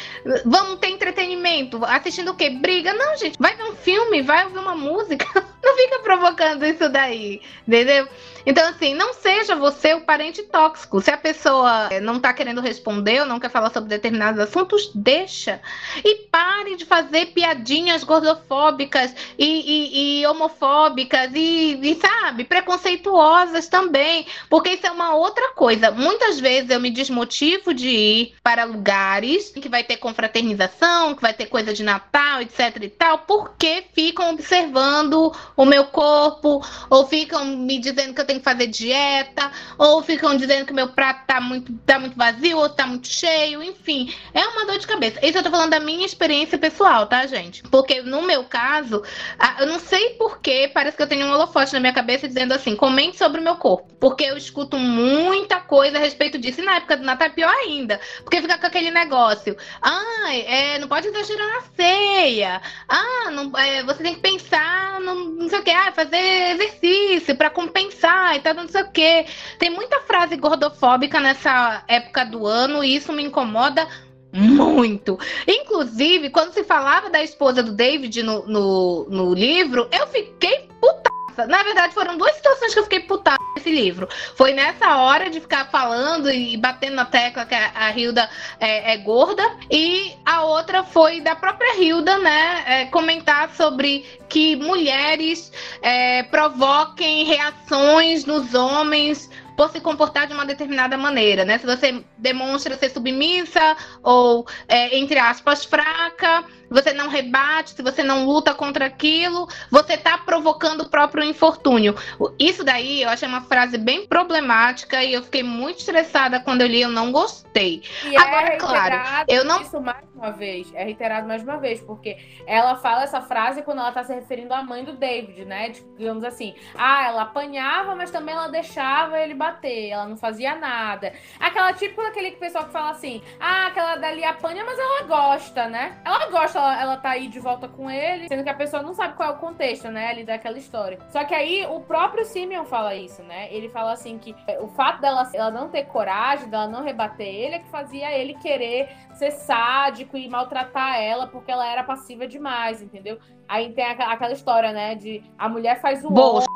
vamos ter entretenimento. Assistindo o quê? Briga? Não, gente. Vai ver um filme, vai ouvir uma música. Não fica provocando isso daí, entendeu? Então, assim, não seja você o parente tóxico. Se a pessoa eh, não tá querendo responder ou não quer falar sobre determinados assuntos, deixa. E pare de fazer piadinhas gordofóbicas e, e, e homofóbicas e, e, sabe, preconceituosas também. Porque isso é uma outra coisa. Muitas vezes eu me desmotivo de ir para lugares que vai ter confraternização, que vai ter coisa de Natal, etc e tal, porque ficam observando o meu corpo ou ficam me dizendo que eu tenho que fazer dieta, ou ficam dizendo que meu prato tá muito, tá muito vazio, ou tá muito cheio, enfim. É uma dor de cabeça. Isso eu tô falando da minha experiência pessoal, tá, gente? Porque no meu caso, eu não sei porquê, parece que eu tenho um holofote na minha cabeça dizendo assim: comente sobre o meu corpo. Porque eu escuto muita coisa a respeito disso. E na época do Natal é pior ainda. Porque fica com aquele negócio. Ah, é, não pode exagerar na ceia. Ah, não, é, você tem que pensar no, não sei o que, ah, fazer exercício para compensar ai, tá não sei o quê. Tem muita frase gordofóbica nessa época do ano e isso me incomoda muito. Inclusive, quando se falava da esposa do David no, no, no livro, eu fiquei puta na verdade, foram duas situações que eu fiquei putada nesse livro. Foi nessa hora de ficar falando e batendo na tecla que a, Hilda é, é, gorda, e a outra foi da própria Hilda, né? É, comentar sobre que mulheres é, provoquem reações nos homens por se comportar de uma determinada maneira, né? Se você demonstra ser submissa ou, é, entre aspas, fraca, você não rebate, se você não luta contra aquilo, você está provocando o próprio infortúnio. Isso daí eu achei uma frase bem problemática e eu fiquei muito estressada quando eu li, eu não gostei. E é Agora, é claro, eu não. Isso mais uma vez, é reiterado mais uma vez, porque ela fala essa frase quando ela está se referindo à mãe do David, né? Digamos assim, ah, ela apanhava, mas também ela deixava ele bater, ela não fazia nada. Aquela tipo aquele pessoal que fala assim, ah, aquela dali apanha, mas ela gosta, né? Ela gosta ela, tá aí de volta com ele, sendo que a pessoa não sabe qual é o contexto, né, ali daquela história. Só que aí o próprio Simeon fala isso, né? Ele fala assim que o fato dela ela não ter coragem, dela não rebater ele, é que fazia ele querer ser sádico e maltratar ela porque ela era passiva demais, entendeu? Aí tem aquela história, né, de a mulher faz o Bolsa.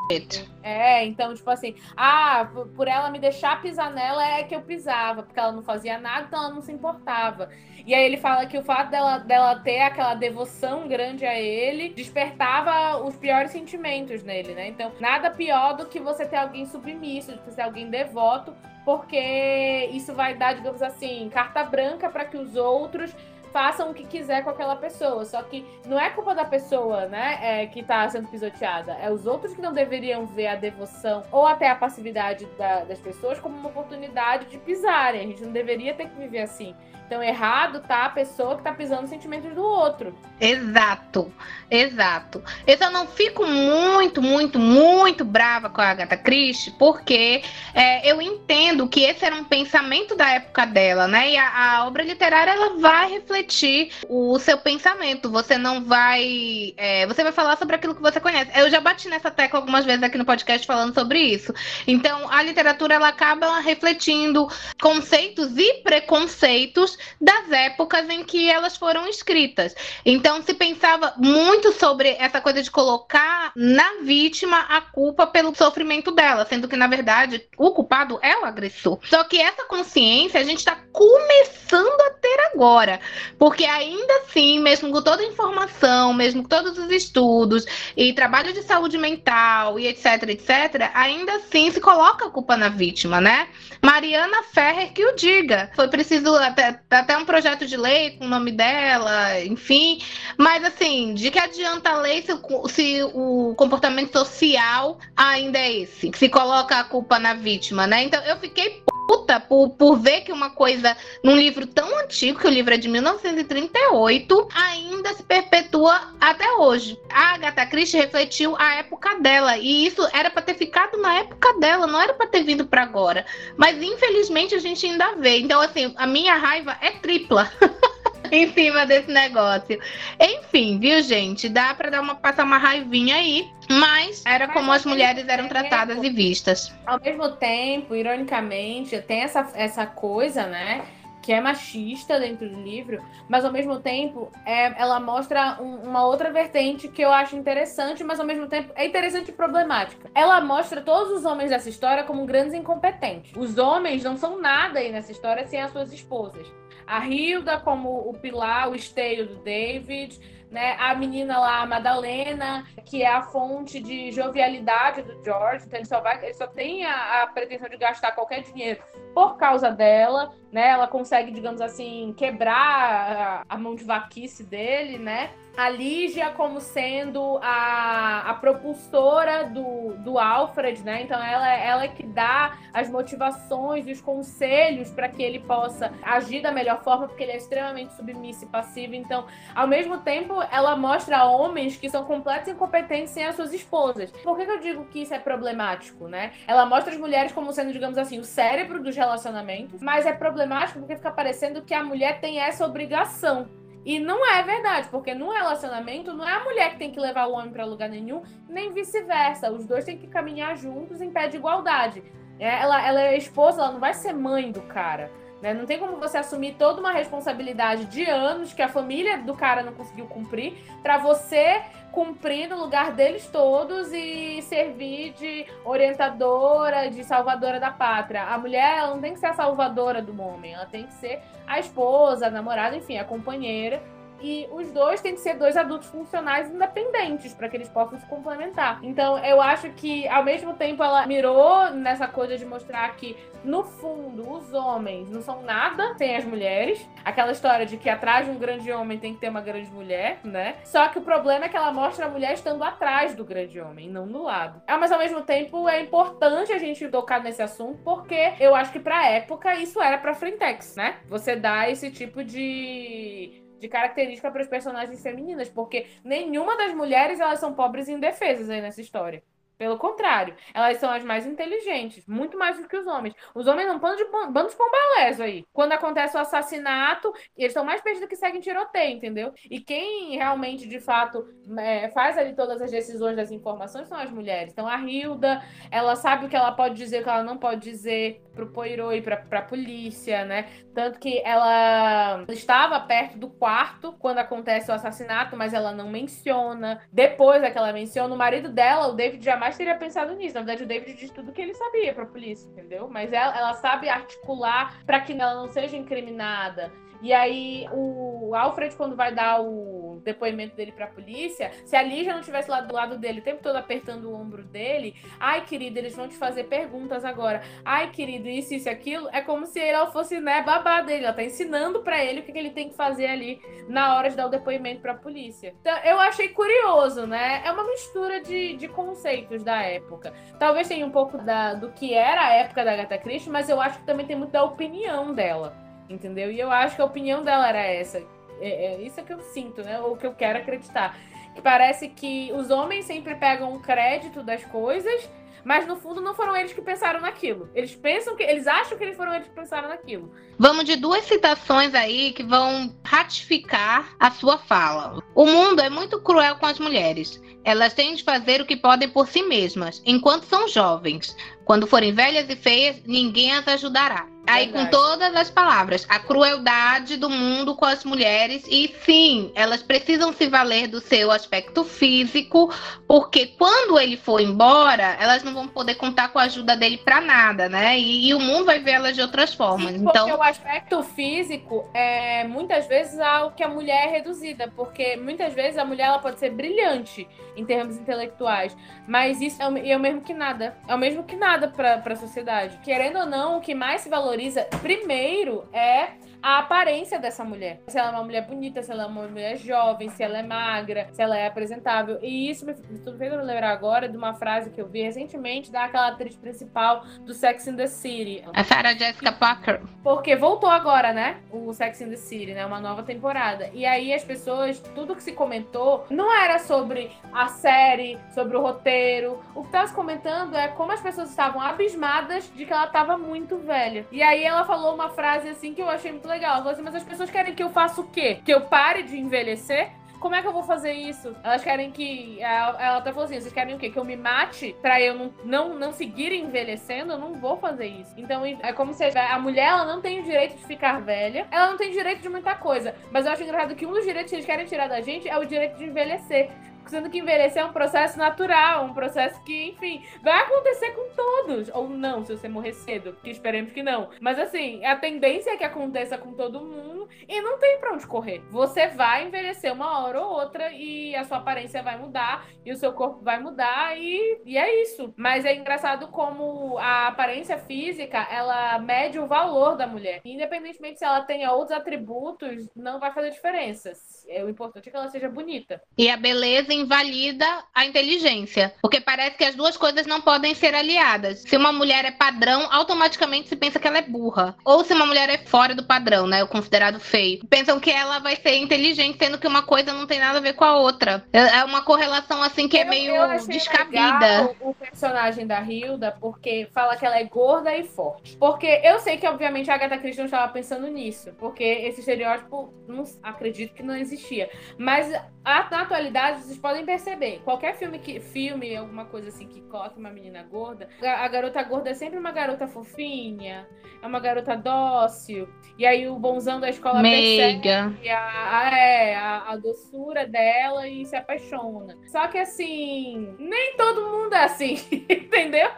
É, então, tipo assim, ah, por ela me deixar pisar nela é que eu pisava, porque ela não fazia nada, então ela não se importava. E aí ele fala que o fato dela, dela ter aquela devoção grande a ele despertava os piores sentimentos nele, né? Então, nada pior do que você ter alguém submisso, de você ter alguém devoto, porque isso vai dar, digamos assim, carta branca para que os outros façam o que quiser com aquela pessoa. Só que não é culpa da pessoa, né, é, que tá sendo pisoteada. É os outros que não deveriam ver a devoção ou até a passividade da, das pessoas como uma oportunidade de pisarem. A gente não deveria ter que viver assim. Então, errado tá a pessoa que tá pisando nos sentimentos do outro. Exato, exato. Eu só não fico muito, muito, muito brava com a Agatha Christie, porque é, eu entendo que esse era um pensamento da época dela, né? E a, a obra literária, ela vai refletir o seu pensamento. Você não vai... É, você vai falar sobre aquilo que você conhece. Eu já bati nessa tecla algumas vezes aqui no podcast falando sobre isso. Então, a literatura, ela acaba refletindo conceitos e preconceitos das épocas em que elas foram escritas. Então se pensava muito sobre essa coisa de colocar na vítima a culpa pelo sofrimento dela, sendo que na verdade o culpado é o agressor. Só que essa consciência a gente está começando a ter agora, porque ainda assim, mesmo com toda a informação, mesmo com todos os estudos e trabalho de saúde mental e etc, etc, ainda assim se coloca a culpa na vítima, né? Mariana Ferrer que o diga. Foi preciso até Tá até um projeto de lei com o nome dela, enfim. Mas, assim, de que adianta a lei se, se o comportamento social ainda é esse? Se coloca a culpa na vítima, né? Então, eu fiquei puta por, por ver que uma coisa num livro tão antigo, que o livro é de 1938, ainda se perpetua até hoje. A Agatha Christie refletiu a época dela e isso era para ter ficado na época dela, não era para ter vindo para agora. Mas infelizmente a gente ainda vê. Então assim, a minha raiva é tripla. em cima desse negócio. Enfim, viu, gente? Dá para dar uma passar uma raivinha aí, mas era como as mulheres eram tratadas e vistas. Ao mesmo tempo, ironicamente, tem essa, essa coisa, né? que é machista dentro do livro, mas ao mesmo tempo é, ela mostra um, uma outra vertente que eu acho interessante, mas ao mesmo tempo é interessante e problemática. Ela mostra todos os homens dessa história como grandes incompetentes. Os homens não são nada aí nessa história sem as suas esposas a Hilda como o pilar, o esteio do David, né? A menina lá, a Madalena, que é a fonte de jovialidade do George, então ele só vai, ele só tem a, a pretensão de gastar qualquer dinheiro por causa dela, né? Ela consegue, digamos assim, quebrar a, a mão de vaquice dele, né? A Lígia como sendo a, a propulsora do, do Alfred, né? Então ela, ela é que dá as motivações e os conselhos para que ele possa agir da melhor forma, porque ele é extremamente submisso e passivo. Então, ao mesmo tempo, ela mostra homens que são completos incompetentes sem as suas esposas. Por que, que eu digo que isso é problemático, né? Ela mostra as mulheres como sendo, digamos assim, o cérebro dos relacionamentos, mas é problemático porque fica parecendo que a mulher tem essa obrigação e não é verdade, porque no relacionamento não é a mulher que tem que levar o homem para lugar nenhum, nem vice-versa. Os dois têm que caminhar juntos em pé de igualdade. É, ela, ela é esposa, ela não vai ser mãe do cara. Né? Não tem como você assumir toda uma responsabilidade de anos que a família do cara não conseguiu cumprir para você cumprir no lugar deles todos e servir de orientadora, de salvadora da pátria. A mulher ela não tem que ser a salvadora do homem, ela tem que ser a esposa, a namorada, enfim, a companheira e os dois têm que ser dois adultos funcionais independentes para que eles possam se complementar. Então, eu acho que ao mesmo tempo ela mirou nessa coisa de mostrar que no fundo os homens não são nada sem as mulheres. Aquela história de que atrás de um grande homem tem que ter uma grande mulher, né? Só que o problema é que ela mostra a mulher estando atrás do grande homem, não do lado. Ah, mas ao mesmo tempo é importante a gente tocar nesse assunto porque eu acho que para época isso era para frentex, né? Você dá esse tipo de de característica para os personagens femininas, porque nenhuma das mulheres elas são pobres e indefesas aí nessa história. Pelo contrário, elas são as mais inteligentes, muito mais do que os homens. Os homens não bando de bandos pombalés aí. Quando acontece o assassinato, eles estão mais perdidos que seguem tiroteio, entendeu? E quem realmente, de fato, é, faz ali todas as decisões das informações são as mulheres. Então a Hilda, ela sabe o que ela pode dizer, o que ela não pode dizer pro Poirot e pra, pra polícia, né? Tanto que ela estava perto do quarto quando acontece o assassinato, mas ela não menciona. Depois é que ela menciona, o marido dela, o David jamais jamais teria pensado nisso. Na verdade, o David diz tudo que ele sabia pra polícia, entendeu? Mas ela, ela sabe articular para que ela não seja incriminada. E aí, o Alfred, quando vai dar o depoimento dele pra polícia, se a Lígia não tivesse lá do lado dele o tempo todo apertando o ombro dele, ai, querido, eles vão te fazer perguntas agora. Ai, querido, isso, isso, aquilo. É como se ela fosse, né, babá dele. Ela tá ensinando para ele o que, que ele tem que fazer ali na hora de dar o depoimento pra polícia. Então, eu achei curioso, né? É uma mistura de, de conceitos da época. Talvez tenha um pouco da, do que era a época da Agatha Christie, mas eu acho que também tem muito da opinião dela entendeu? E eu acho que a opinião dela era essa. É, é isso é que eu sinto, né? Ou que eu quero acreditar. Que parece que os homens sempre pegam o crédito das coisas, mas no fundo não foram eles que pensaram naquilo. Eles pensam que. Eles acham que eles foram eles que pensaram naquilo. Vamos de duas citações aí que vão ratificar a sua fala. O mundo é muito cruel com as mulheres. Elas têm de fazer o que podem por si mesmas, enquanto são jovens. Quando forem velhas e feias, ninguém as ajudará. Aí, com todas as palavras, a crueldade do mundo com as mulheres, e sim, elas precisam se valer do seu aspecto físico, porque quando ele for embora, elas não vão poder contar com a ajuda dele para nada, né? E, e, o mundo vai ver elas de outras formas. Sim, porque então, o aspecto físico é muitas vezes algo que a mulher é reduzida, porque muitas vezes a mulher ela pode ser brilhante em termos intelectuais, mas isso é o, é o mesmo que nada, é o mesmo que nada para a sociedade. Querendo ou não, o que mais se valoriza valoriza primeiro é a aparência dessa mulher. Se ela é uma mulher bonita, se ela é uma mulher jovem, se ela é magra, se ela é apresentável. E isso me, me fez me lembrar agora de uma frase que eu vi recentemente daquela atriz principal do Sex in the City. A Sarah Jessica Parker. Porque voltou agora, né? O Sex in the City, né? Uma nova temporada. E aí as pessoas, tudo que se comentou, não era sobre a série, sobre o roteiro. O que estava se comentando é como as pessoas estavam abismadas de que ela estava muito velha. E aí ela falou uma frase assim que eu achei muito legal. Ela falou assim: mas as pessoas querem que eu faça o quê? Que eu pare de envelhecer? como é que eu vou fazer isso? Elas querem que. Ela, ela até falou assim: vocês querem o quê? Que eu me mate pra eu não, não, não seguir envelhecendo? Eu não vou fazer isso. Então é como se a mulher ela não tem o direito de ficar velha, ela não tem direito de muita coisa. Mas eu acho engraçado que um dos direitos que eles querem tirar da gente é o direito de envelhecer. Sendo que envelhecer é um processo natural, um processo que, enfim, vai acontecer com todos. Ou não, se você morrer cedo, que esperemos que não. Mas assim, a tendência é que aconteça com todo mundo e não tem pra onde correr. Você vai envelhecer uma hora ou outra e a sua aparência vai mudar e o seu corpo vai mudar e, e é isso. Mas é engraçado como a aparência física, ela mede o valor da mulher. Independentemente se ela tenha outros atributos, não vai fazer diferença. É, o importante é que ela seja bonita. E a beleza invalida a inteligência. Porque parece que as duas coisas não podem ser aliadas. Se uma mulher é padrão, automaticamente se pensa que ela é burra. Ou se uma mulher é fora do padrão, né? O considerado feio. Pensam que ela vai ser inteligente, sendo que uma coisa não tem nada a ver com a outra. É, é uma correlação assim que é meio eu descabida. o personagem da Hilda, porque fala que ela é gorda e forte. Porque eu sei que, obviamente, a Agatha Christie não estava pensando nisso. Porque esse estereótipo, não acredito que não existia. Mas a, na atualidade, vocês podem perceber, qualquer filme que filme, alguma coisa assim que coloque uma menina gorda, a, a, garota gorda é sempre uma garota fofinha, é uma garota dócil. E aí o bonzão da escola Meiga. percebe a, a, é, a, a doçura dela e se apaixona. Só que assim, nem todo mundo é assim, entendeu?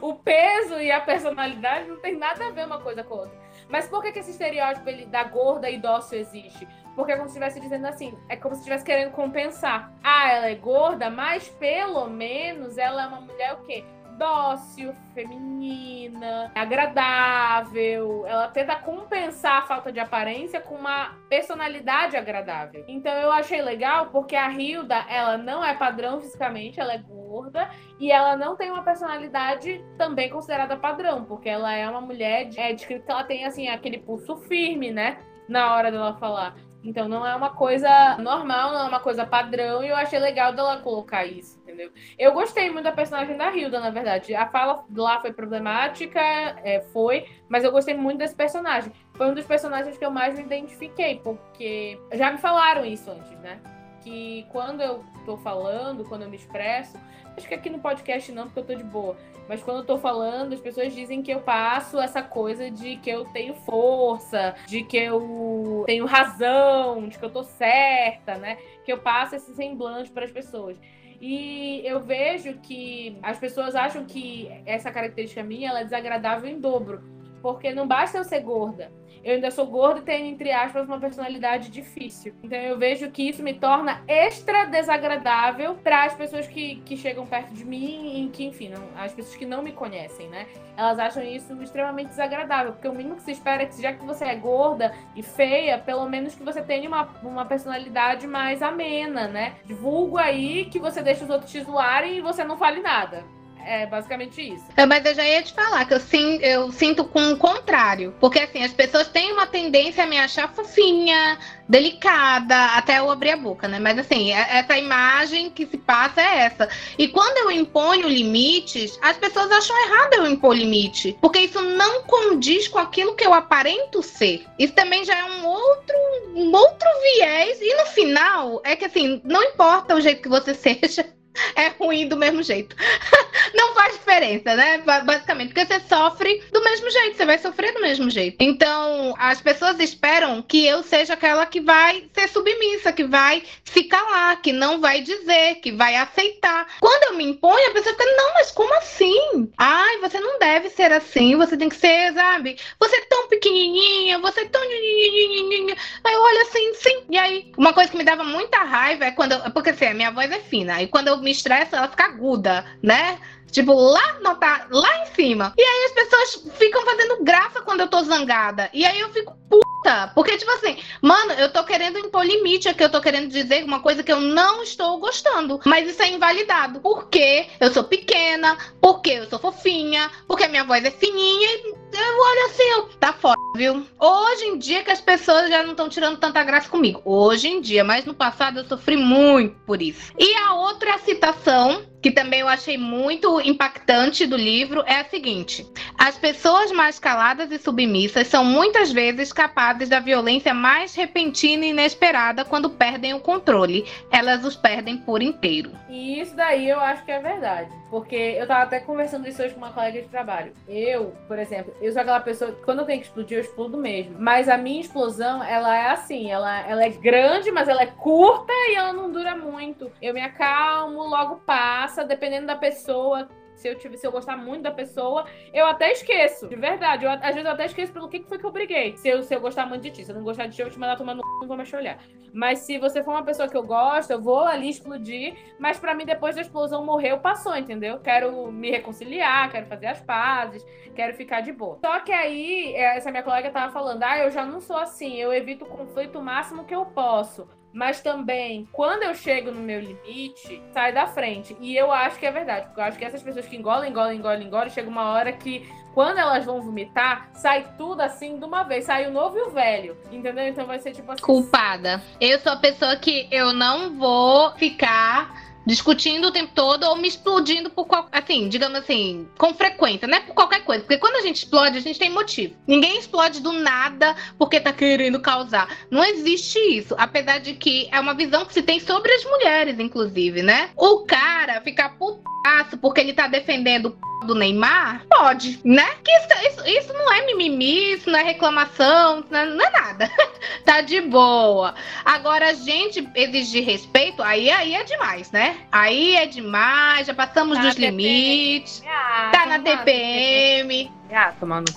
O peso e a personalidade não tem nada a ver uma coisa com a outra. Mas por que, que esse estereótipo ele, da gorda e dócil existe? Porque é como se estivesse dizendo assim, é como se estivesse querendo compensar. Ah, ela é gorda, mas pelo menos ela é uma mulher o quê? Dócil, feminina, agradável. Ela tenta compensar a falta de aparência com uma personalidade agradável. Então eu achei legal porque a Hilda, ela não é padrão fisicamente, ela é gorda e ela não tem uma personalidade também considerada padrão, porque ela é uma mulher, é descrito que ela tem assim aquele pulso firme, né? Na hora dela falar. Então não é uma coisa normal, não é uma coisa padrão, e eu achei legal dela colocar isso, entendeu? Eu gostei muito da personagem da Hilda, na verdade. A fala lá foi problemática, é, foi, mas eu gostei muito desse personagem. Foi um dos personagens que eu mais me identifiquei, porque já me falaram isso antes, né? Que quando eu tô falando, quando eu me expresso, acho que aqui no podcast não, porque eu tô de boa. Mas quando eu tô falando, as pessoas dizem que eu passo essa coisa de que eu tenho força, de que eu tenho razão, de que eu tô certa, né? Que eu passo esse semblante para as pessoas. E eu vejo que as pessoas acham que essa característica minha ela é desagradável em dobro. Porque não basta eu ser gorda eu ainda sou gorda e tenho, entre aspas, uma personalidade difícil. Então eu vejo que isso me torna extra desagradável para as pessoas que, que chegam perto de mim e que, enfim, não, as pessoas que não me conhecem, né? Elas acham isso extremamente desagradável, porque o mínimo que se espera é que, já que você é gorda e feia, pelo menos que você tenha uma, uma personalidade mais amena, né? Divulgo aí que você deixa os outros te zoarem e você não fale nada. É basicamente isso. É, mas eu já ia te falar que eu, sim, eu sinto com o contrário. Porque assim, as pessoas têm uma tendência a me achar fofinha, delicada, até eu abrir a boca, né? Mas assim, é, essa imagem que se passa é essa. E quando eu imponho limites, as pessoas acham errado eu impor limite. Porque isso não condiz com aquilo que eu aparento ser. Isso também já é um outro, um outro viés. E no final, é que assim, não importa o jeito que você seja é ruim do mesmo jeito. Não diferença, né? Basicamente, porque você sofre do mesmo jeito, você vai sofrer do mesmo jeito. Então, as pessoas esperam que eu seja aquela que vai ser submissa, que vai ficar lá, que não vai dizer, que vai aceitar. Quando eu me imponho, a pessoa fica, não, mas como assim? Ai, você não deve ser assim, você tem que ser, sabe? Você é tão pequenininha, você é tão. Aí eu olho assim, sim. E aí, uma coisa que me dava muita raiva é quando. Eu... Porque assim, a minha voz é fina. E quando eu me estresso, ela fica aguda, né? Tipo, lá, nota, lá em cima. E aí as pessoas ficam fazendo graça quando eu tô zangada. E aí eu fico puta. Porque, tipo assim, mano, eu tô querendo impor limite aqui. Eu tô querendo dizer uma coisa que eu não estou gostando. Mas isso é invalidado. Porque eu sou pequena, porque eu sou fofinha, porque minha voz é fininha. E eu olho assim, eu, tá foda, viu? Hoje em dia que as pessoas já não estão tirando tanta graça comigo. Hoje em dia, mas no passado eu sofri muito por isso. E a outra citação que também eu achei muito impactante do livro é a seguinte: as pessoas mais caladas e submissas são muitas vezes capazes da violência mais repentina e inesperada quando perdem o controle. Elas os perdem por inteiro. E isso daí eu acho que é verdade. Porque eu tava até conversando isso hoje com uma colega de trabalho. Eu, por exemplo, eu sou aquela pessoa que quando eu tenho que explodir, eu explodo mesmo. Mas a minha explosão, ela é assim, ela, ela é grande, mas ela é curta e ela não dura muito. Eu me acalmo, logo passa dependendo da pessoa. Se eu, tiver, se eu gostar muito da pessoa, eu até esqueço. De verdade. Eu, às vezes eu até esqueço pelo que, que foi que eu briguei. Se eu, se eu gostar muito de ti. Se eu não gostar de ti, eu vou te mandar tomar no não vou mais te olhar. Mas se você for uma pessoa que eu gosto, eu vou ali explodir. Mas para mim, depois da explosão morreu, passou, entendeu? Quero me reconciliar, quero fazer as pazes, quero ficar de boa. Só que aí, é, essa minha colega tava falando, ah, eu já não sou assim, eu evito o conflito o máximo que eu posso mas também, quando eu chego no meu limite, sai da frente. E eu acho que é verdade, porque eu acho que essas pessoas que engolem, engolem, engolem, engolem, chega uma hora que, quando elas vão vomitar, sai tudo assim de uma vez. Sai o novo e o velho, entendeu? Então vai ser tipo assim. Culpada. Eu sou a pessoa que eu não vou ficar discutindo o tempo todo ou me explodindo por qual, assim, digamos assim, com frequência, não é por qualquer coisa, porque quando a gente explode, a gente tem motivo. Ninguém explode do nada porque tá querendo causar. Não existe isso, apesar de que é uma visão que se tem sobre as mulheres, inclusive, né? O cara ficar putaço porque ele tá defendendo do Neymar, pode, né? Que isso, isso, isso, não é mimimi, isso não é reclamação, não é, não é nada. tá de boa. Agora, a gente exigir respeito, aí, aí é demais, né? Aí é demais, já passamos tá dos limites. Ah, tá na TPM. Ah, tomando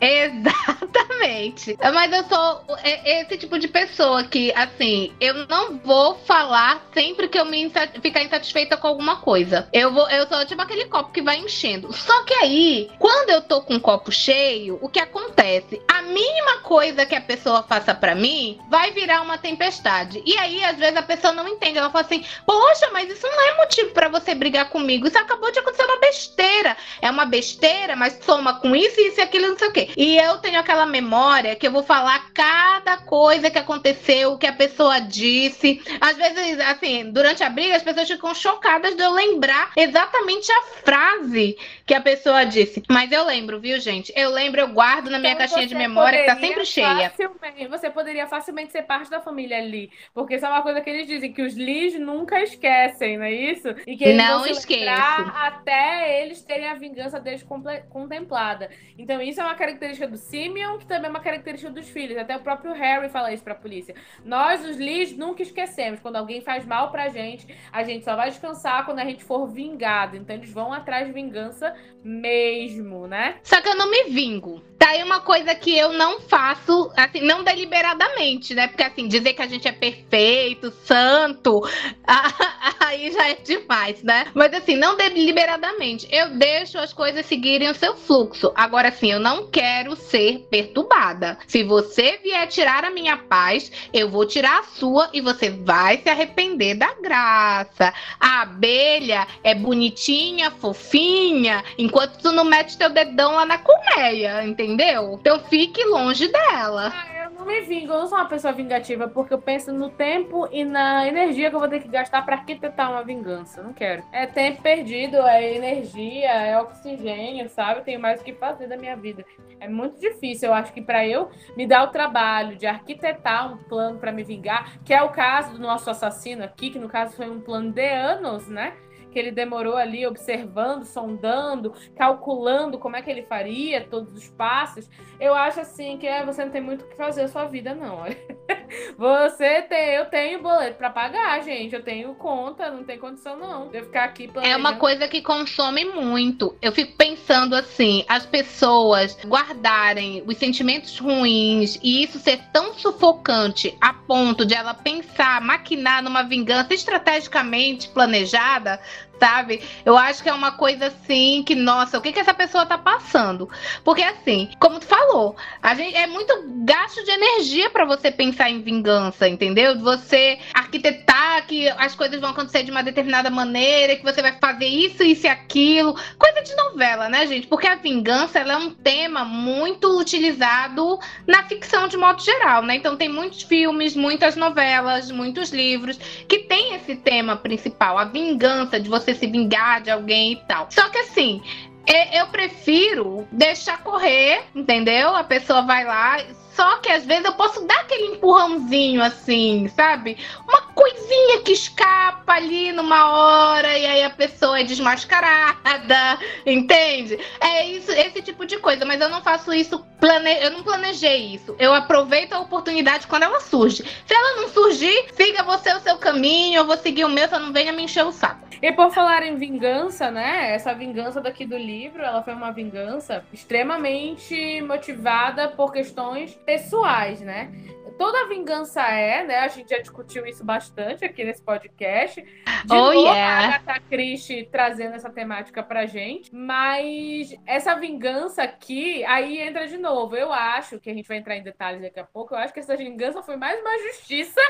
Exatamente. Mas eu sou esse tipo de pessoa que, assim, eu não vou falar sempre que eu me ficar insatisfeita com alguma coisa. Eu vou, eu sou tipo aquele copo que vai enchendo. Só que aí, quando eu tô com o copo cheio, o que acontece? A mínima coisa que a pessoa faça para mim vai virar uma tempestade. E aí, às vezes, a pessoa não entende. Ela fala assim: Poxa, mas isso não é motivo para você brigar comigo. Isso acabou de acontecer uma besteira. É uma besteira, mas soma com isso, isso e aquilo, não sei o quê. E eu tenho aquela memória que eu vou falar cada coisa que aconteceu, que a pessoa disse. Às vezes, assim, durante a briga, as pessoas ficam chocadas de eu lembrar exatamente a frase que a pessoa disse. Mas eu lembro, viu, gente? Eu lembro, eu guardo na minha então, caixinha de memória que tá sempre cheia. Você poderia facilmente ser parte da família Lee. Porque isso é uma coisa que eles dizem, que os Lees nunca esquecem, não é isso? E que eles não vão se até eles terem a vingança deles contemplada. Então, isso é uma característica característica do Simeon, que também é uma característica dos filhos. Até o próprio Harry fala isso pra polícia. Nós, os Lees, nunca esquecemos. Quando alguém faz mal pra gente, a gente só vai descansar quando a gente for vingado. Então eles vão atrás de vingança mesmo, né? Só que eu não me vingo. Tá aí uma coisa que eu não faço, assim, não deliberadamente, né? Porque assim, dizer que a gente é perfeito, santo, aí já é demais, né? Mas assim, não deliberadamente. Eu deixo as coisas seguirem o seu fluxo. Agora, assim, eu não quero ser perturbada. Se você vier tirar a minha paz, eu vou tirar a sua e você vai se arrepender da graça. A abelha é bonitinha, fofinha, enquanto tu não mete teu dedão lá na colmeia, entendeu? Então fique longe dela. Ah, eu não me vingo, eu não sou uma pessoa vingativa, porque eu penso no tempo e na energia que eu vou ter que gastar pra arquitetar uma vingança. Não quero. É tempo perdido, é energia, é oxigênio, sabe? Eu tenho mais o que fazer da minha vida. É muito difícil, eu acho que para eu me dar o trabalho de arquitetar um plano para me vingar, que é o caso do nosso assassino aqui, que no caso foi um plano de anos, né? Que ele demorou ali observando, sondando, calculando como é que ele faria todos os passos. Eu acho assim que é, você não tem muito o que fazer a sua vida, não. Você tem, eu tenho boleto para pagar, gente. Eu tenho conta, não tem condição, não. De eu ficar aqui planejando. É uma coisa que consome muito. Eu fico pensando assim, as pessoas guardarem os sentimentos ruins e isso ser tão sufocante a ponto de ela pensar, maquinar numa vingança estrategicamente planejada, sabe? Eu acho que é uma coisa assim que, nossa, o que, que essa pessoa tá passando? Porque assim, como tu falou, a gente é muito gasto de energia para você pensar em vingança, entendeu? Você arquitetar que as coisas vão acontecer de uma determinada maneira, que você vai fazer isso, isso e aquilo, coisa de novela, né, gente? Porque a vingança ela é um tema muito utilizado na ficção de modo geral, né? Então tem muitos filmes, muitas novelas, muitos livros que tem esse tema principal, a vingança de você você se vingar de alguém e tal. Só que assim, eu prefiro deixar correr, entendeu? A pessoa vai lá, só que às vezes eu posso dar aquele empurrãozinho assim, sabe? Uma coisinha que escapa ali numa hora e aí a pessoa é desmascarada, entende? É isso, esse tipo de coisa, mas eu não faço isso, plane... eu não planejei isso. Eu aproveito a oportunidade quando ela surge. Se ela não surgir, siga você o seu caminho, eu vou seguir o meu, só não venha me encher o saco. E por falar em vingança, né? Essa vingança daqui do livro, ela foi uma vingança extremamente motivada por questões pessoais, né? Toda vingança é, né? A gente já discutiu isso bastante aqui nesse podcast. De oh, novo, yeah. a Agatha Christie trazendo essa temática pra gente. Mas essa vingança aqui, aí entra de novo. Eu acho que a gente vai entrar em detalhes daqui a pouco. Eu acho que essa vingança foi mais uma justiça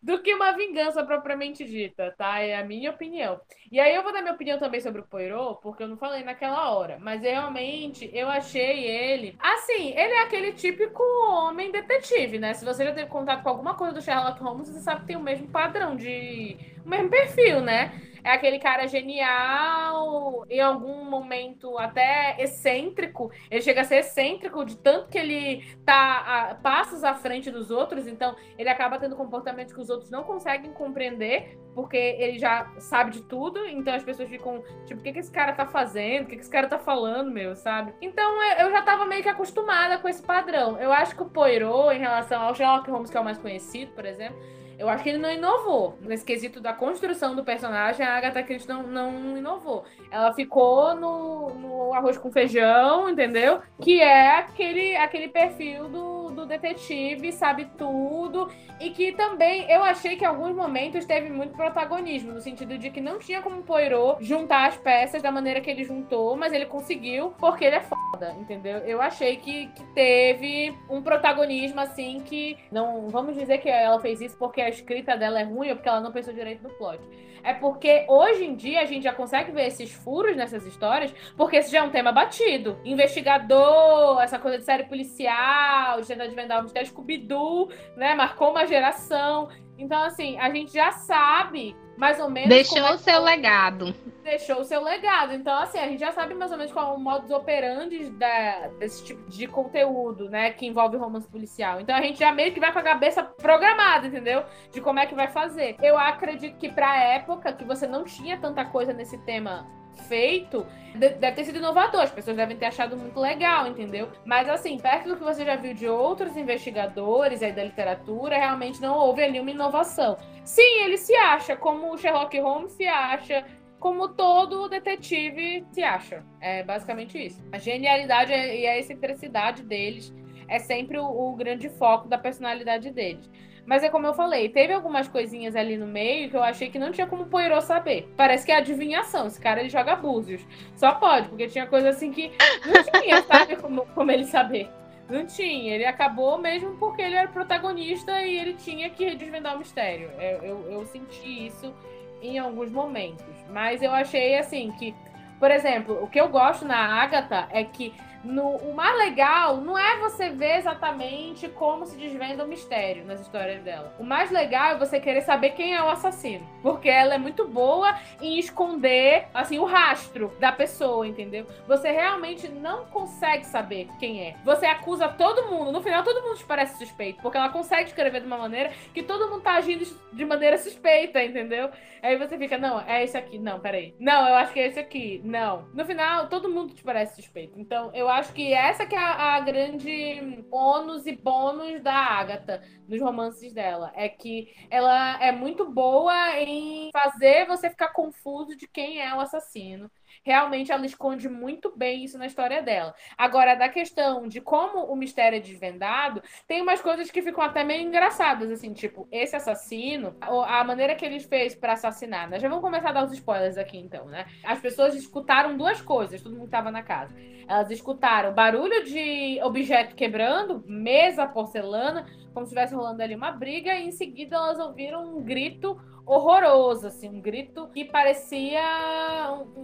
do que uma vingança propriamente dita, tá? É a minha opinião. E aí eu vou dar minha opinião também sobre o Poirot, porque eu não falei naquela hora. Mas realmente eu achei ele. Assim, ele é aquele típico homem detetive, né? Se você já teve contato com alguma coisa do Sherlock Holmes, você sabe que tem o mesmo padrão de. o mesmo perfil, né? É aquele cara genial, em algum momento até excêntrico. Ele chega a ser excêntrico de tanto que ele tá a passos à frente dos outros, então ele acaba tendo comportamentos que os outros não conseguem compreender, porque ele já sabe de tudo, então as pessoas ficam, tipo, o que, que esse cara tá fazendo? O que, que esse cara tá falando, meu, sabe? Então eu já tava meio que acostumada com esse padrão. Eu acho que o Poirot, em relação ao Sherlock Holmes, que é o mais conhecido, por exemplo, eu acho que ele não inovou. Nesse quesito da construção do personagem, a Agatha Christie não, não inovou. Ela ficou no, no arroz com feijão, entendeu? Que é aquele, aquele perfil do, do detetive, sabe tudo. E que também eu achei que em alguns momentos teve muito protagonismo, no sentido de que não tinha como Poirot juntar as peças da maneira que ele juntou, mas ele conseguiu porque ele é foda, entendeu? Eu achei que, que teve um protagonismo assim que. Não vamos dizer que ela fez isso porque escrita dela é ruim ou porque ela não pensou direito no plot. É porque hoje em dia a gente já consegue ver esses furos nessas histórias, porque esse já é um tema batido. Investigador, essa coisa de série policial, de tentar desvendar o mistério Scooby-Doo, né? Marcou uma geração. Então, assim, a gente já sabe mais ou menos. Deixou é o seu legado. deixou o seu legado. Então, assim, a gente já sabe mais ou menos qual é o modus operandi da, desse tipo de conteúdo, né? Que envolve romance policial. Então a gente já meio que vai com a cabeça programada, entendeu? De como é que vai fazer. Eu acredito que pra época que você não tinha tanta coisa nesse tema feito, deve ter sido inovador. As pessoas devem ter achado muito legal, entendeu? Mas assim, perto do que você já viu de outros investigadores aí da literatura, realmente não houve ali uma inovação. Sim, ele se acha, como o Sherlock Holmes se acha, como todo detetive se acha. É basicamente isso. A genialidade e a excentricidade deles é sempre o, o, grande foco da personalidade deles. Mas é como eu falei, teve algumas coisinhas ali no meio que eu achei que não tinha como o Poirot saber. Parece que é adivinhação. Esse cara ele joga búzios. Só pode, porque tinha coisa assim que não tinha, sabe, como, como ele saber. Não tinha. Ele acabou mesmo porque ele era protagonista e ele tinha que desvendar o mistério. Eu, eu, eu senti isso em alguns momentos. Mas eu achei assim que, por exemplo, o que eu gosto na Agatha é que no, o mais legal não é você ver exatamente como se desvenda o mistério nas histórias dela. O mais legal é você querer saber quem é o assassino. Porque ela é muito boa em esconder, assim, o rastro da pessoa, entendeu? Você realmente não consegue saber quem é. Você acusa todo mundo. No final, todo mundo te parece suspeito. Porque ela consegue escrever de uma maneira que todo mundo tá agindo de maneira suspeita, entendeu? Aí você fica, não, é esse aqui. Não, peraí. Não, eu acho que é esse aqui. Não. No final, todo mundo te parece suspeito. Então, eu acho que essa que é a, a grande ônus e bônus da Agatha nos romances dela. É que ela é muito boa em fazer você ficar confuso de quem é o assassino realmente ela esconde muito bem isso na história dela. Agora, da questão de como o mistério é desvendado, tem umas coisas que ficam até meio engraçadas, assim, tipo, esse assassino, a maneira que ele fez para assassinar, né? Já vamos começar a dar os spoilers aqui, então, né? As pessoas escutaram duas coisas, todo mundo que tava na casa. Elas escutaram barulho de objeto quebrando, mesa, porcelana, como se estivesse rolando ali uma briga, e em seguida elas ouviram um grito horroroso, assim, um grito que parecia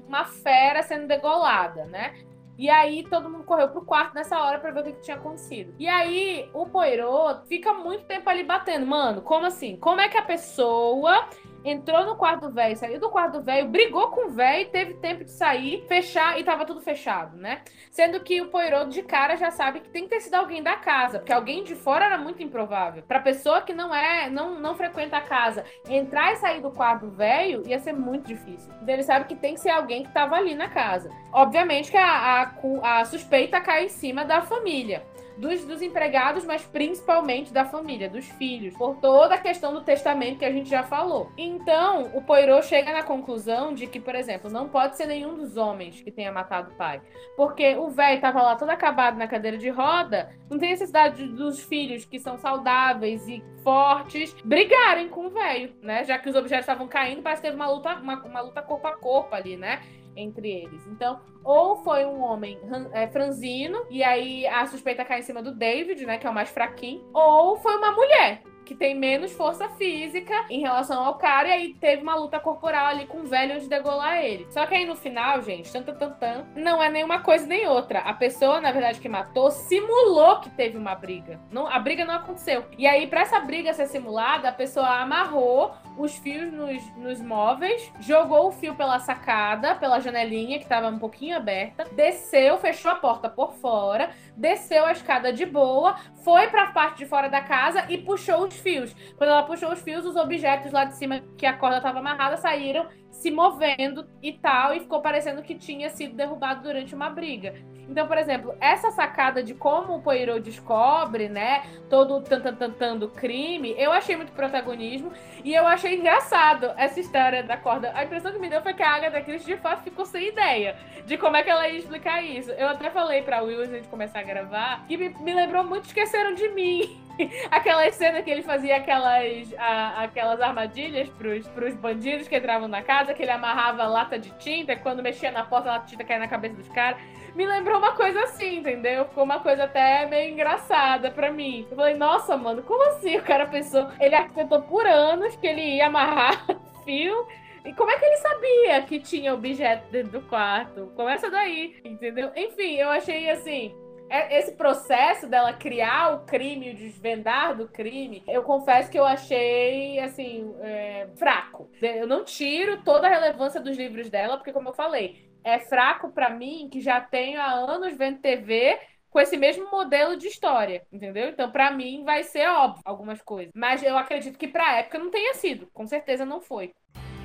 uma fera sendo degolada, né? E aí todo mundo correu pro quarto nessa hora para ver o que, que, tinha acontecido. E aí o Poirot fica muito tempo ali batendo. Mano, como assim? Como é que a pessoa entrou no quarto do velho, saiu do quarto do velho, brigou com o velho, teve tempo de sair, fechar e tava tudo fechado, né? Sendo que o Poirot de cara já sabe que tem que ter sido alguém da casa, porque alguém de fora era muito improvável. Pra pessoa que não é, não, não frequenta a casa, entrar e sair do quarto velho ia ser muito difícil. Então ele sabe que tem que ser alguém que tava ali na casa. Obviamente que a, a, a suspeita cai em cima da família dos, dos empregados, mas principalmente da família, dos filhos, por toda a questão do testamento que a gente já falou. Então, o Poirot chega na conclusão de que, por exemplo, não pode ser nenhum dos homens que tenha matado o pai. Porque o velho estava lá todo acabado na cadeira de roda, não tem necessidade dos filhos que são saudáveis e fortes brigarem com o velho, né? Já que os objetos estavam caindo, parece que teve uma luta, uma, uma luta corpo a corpo ali, né? Entre eles. Então, ou foi um homem é, franzino, e aí a suspeita cai em cima do David, né, que é o mais fraquinho, ou foi uma mulher, que tem menos força física em relação ao cara, e aí teve uma luta corporal ali com o velho de degolar ele. Só que aí no final, gente, tan, tan, tan, tan, não é nenhuma coisa nem outra. A pessoa, na verdade, que matou, simulou que teve uma briga. Não, a briga não aconteceu. E aí, pra essa briga ser simulada, a pessoa amarrou os fios nos, nos móveis, jogou o fio pela sacada, pela janelinha que tava um pouquinho aberta, desceu, fechou a porta por fora, desceu a escada de boa, foi para a parte de fora da casa e puxou os fios. Quando ela puxou os fios, os objetos lá de cima que a corda estava amarrada saíram se movendo e tal, e ficou parecendo que tinha sido derrubado durante uma briga. Então, por exemplo, essa sacada de como o Poirot descobre, né, todo o tantantantando crime, eu achei muito protagonismo e eu achei engraçado essa história da corda. A impressão que me deu foi que a Agatha Christie de fato ficou sem ideia de como é que ela ia explicar isso. Eu até falei pra Will antes de começar a gravar que me, me lembrou muito Esqueceram de Mim. aquela cena que ele fazia aquelas, a, aquelas armadilhas pros, pros bandidos que entravam na casa, que ele amarrava lata de tinta, e quando mexia na porta, a lata de tinta caía na cabeça dos caras. Me lembrou uma coisa assim, entendeu? Ficou uma coisa até meio engraçada pra mim. Eu falei, nossa, mano, como assim? O cara pensou, ele arquitetou por anos que ele ia amarrar fio. E como é que ele sabia que tinha objeto dentro do quarto? Começa daí, entendeu? Enfim, eu achei assim esse processo dela criar o crime, o desvendar do crime, eu confesso que eu achei, assim, é, fraco. Eu não tiro toda a relevância dos livros dela, porque, como eu falei, é fraco para mim, que já tenho há anos vendo TV com esse mesmo modelo de história, entendeu? Então, para mim, vai ser óbvio algumas coisas. Mas eu acredito que pra época não tenha sido. Com certeza não foi.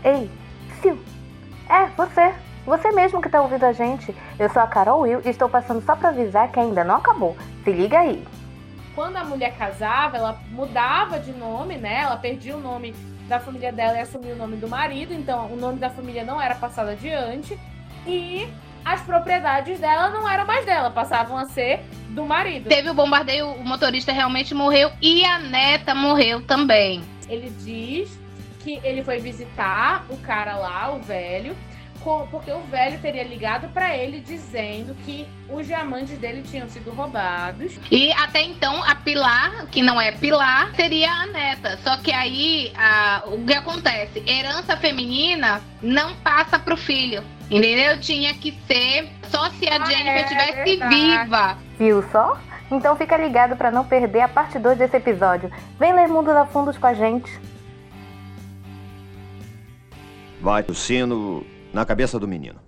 Ei, Sil. É, você. Você mesmo que tá ouvindo a gente. Eu sou a Carol Will e estou passando só para avisar que ainda não acabou. Se liga aí. Quando a mulher casava, ela mudava de nome, né? Ela perdia o nome da família dela e assumia o nome do marido, então o nome da família não era passado adiante. E as propriedades dela não eram mais dela, passavam a ser do marido. Teve o bombardeio, o motorista realmente morreu e a neta morreu também. Ele diz que ele foi visitar o cara lá, o velho, porque o velho teria ligado para ele dizendo que os diamantes dele tinham sido roubados. E até então a Pilar, que não é Pilar, seria a neta. Só que aí a, o que acontece? Herança feminina não passa pro filho. Entendeu? Tinha que ser só se a ah, Jennifer estivesse é viva. Viu só? Então fica ligado para não perder a parte 2 desse episódio. Vem ler Mundo da Fundos com a gente. Vai o sino na cabeça do menino.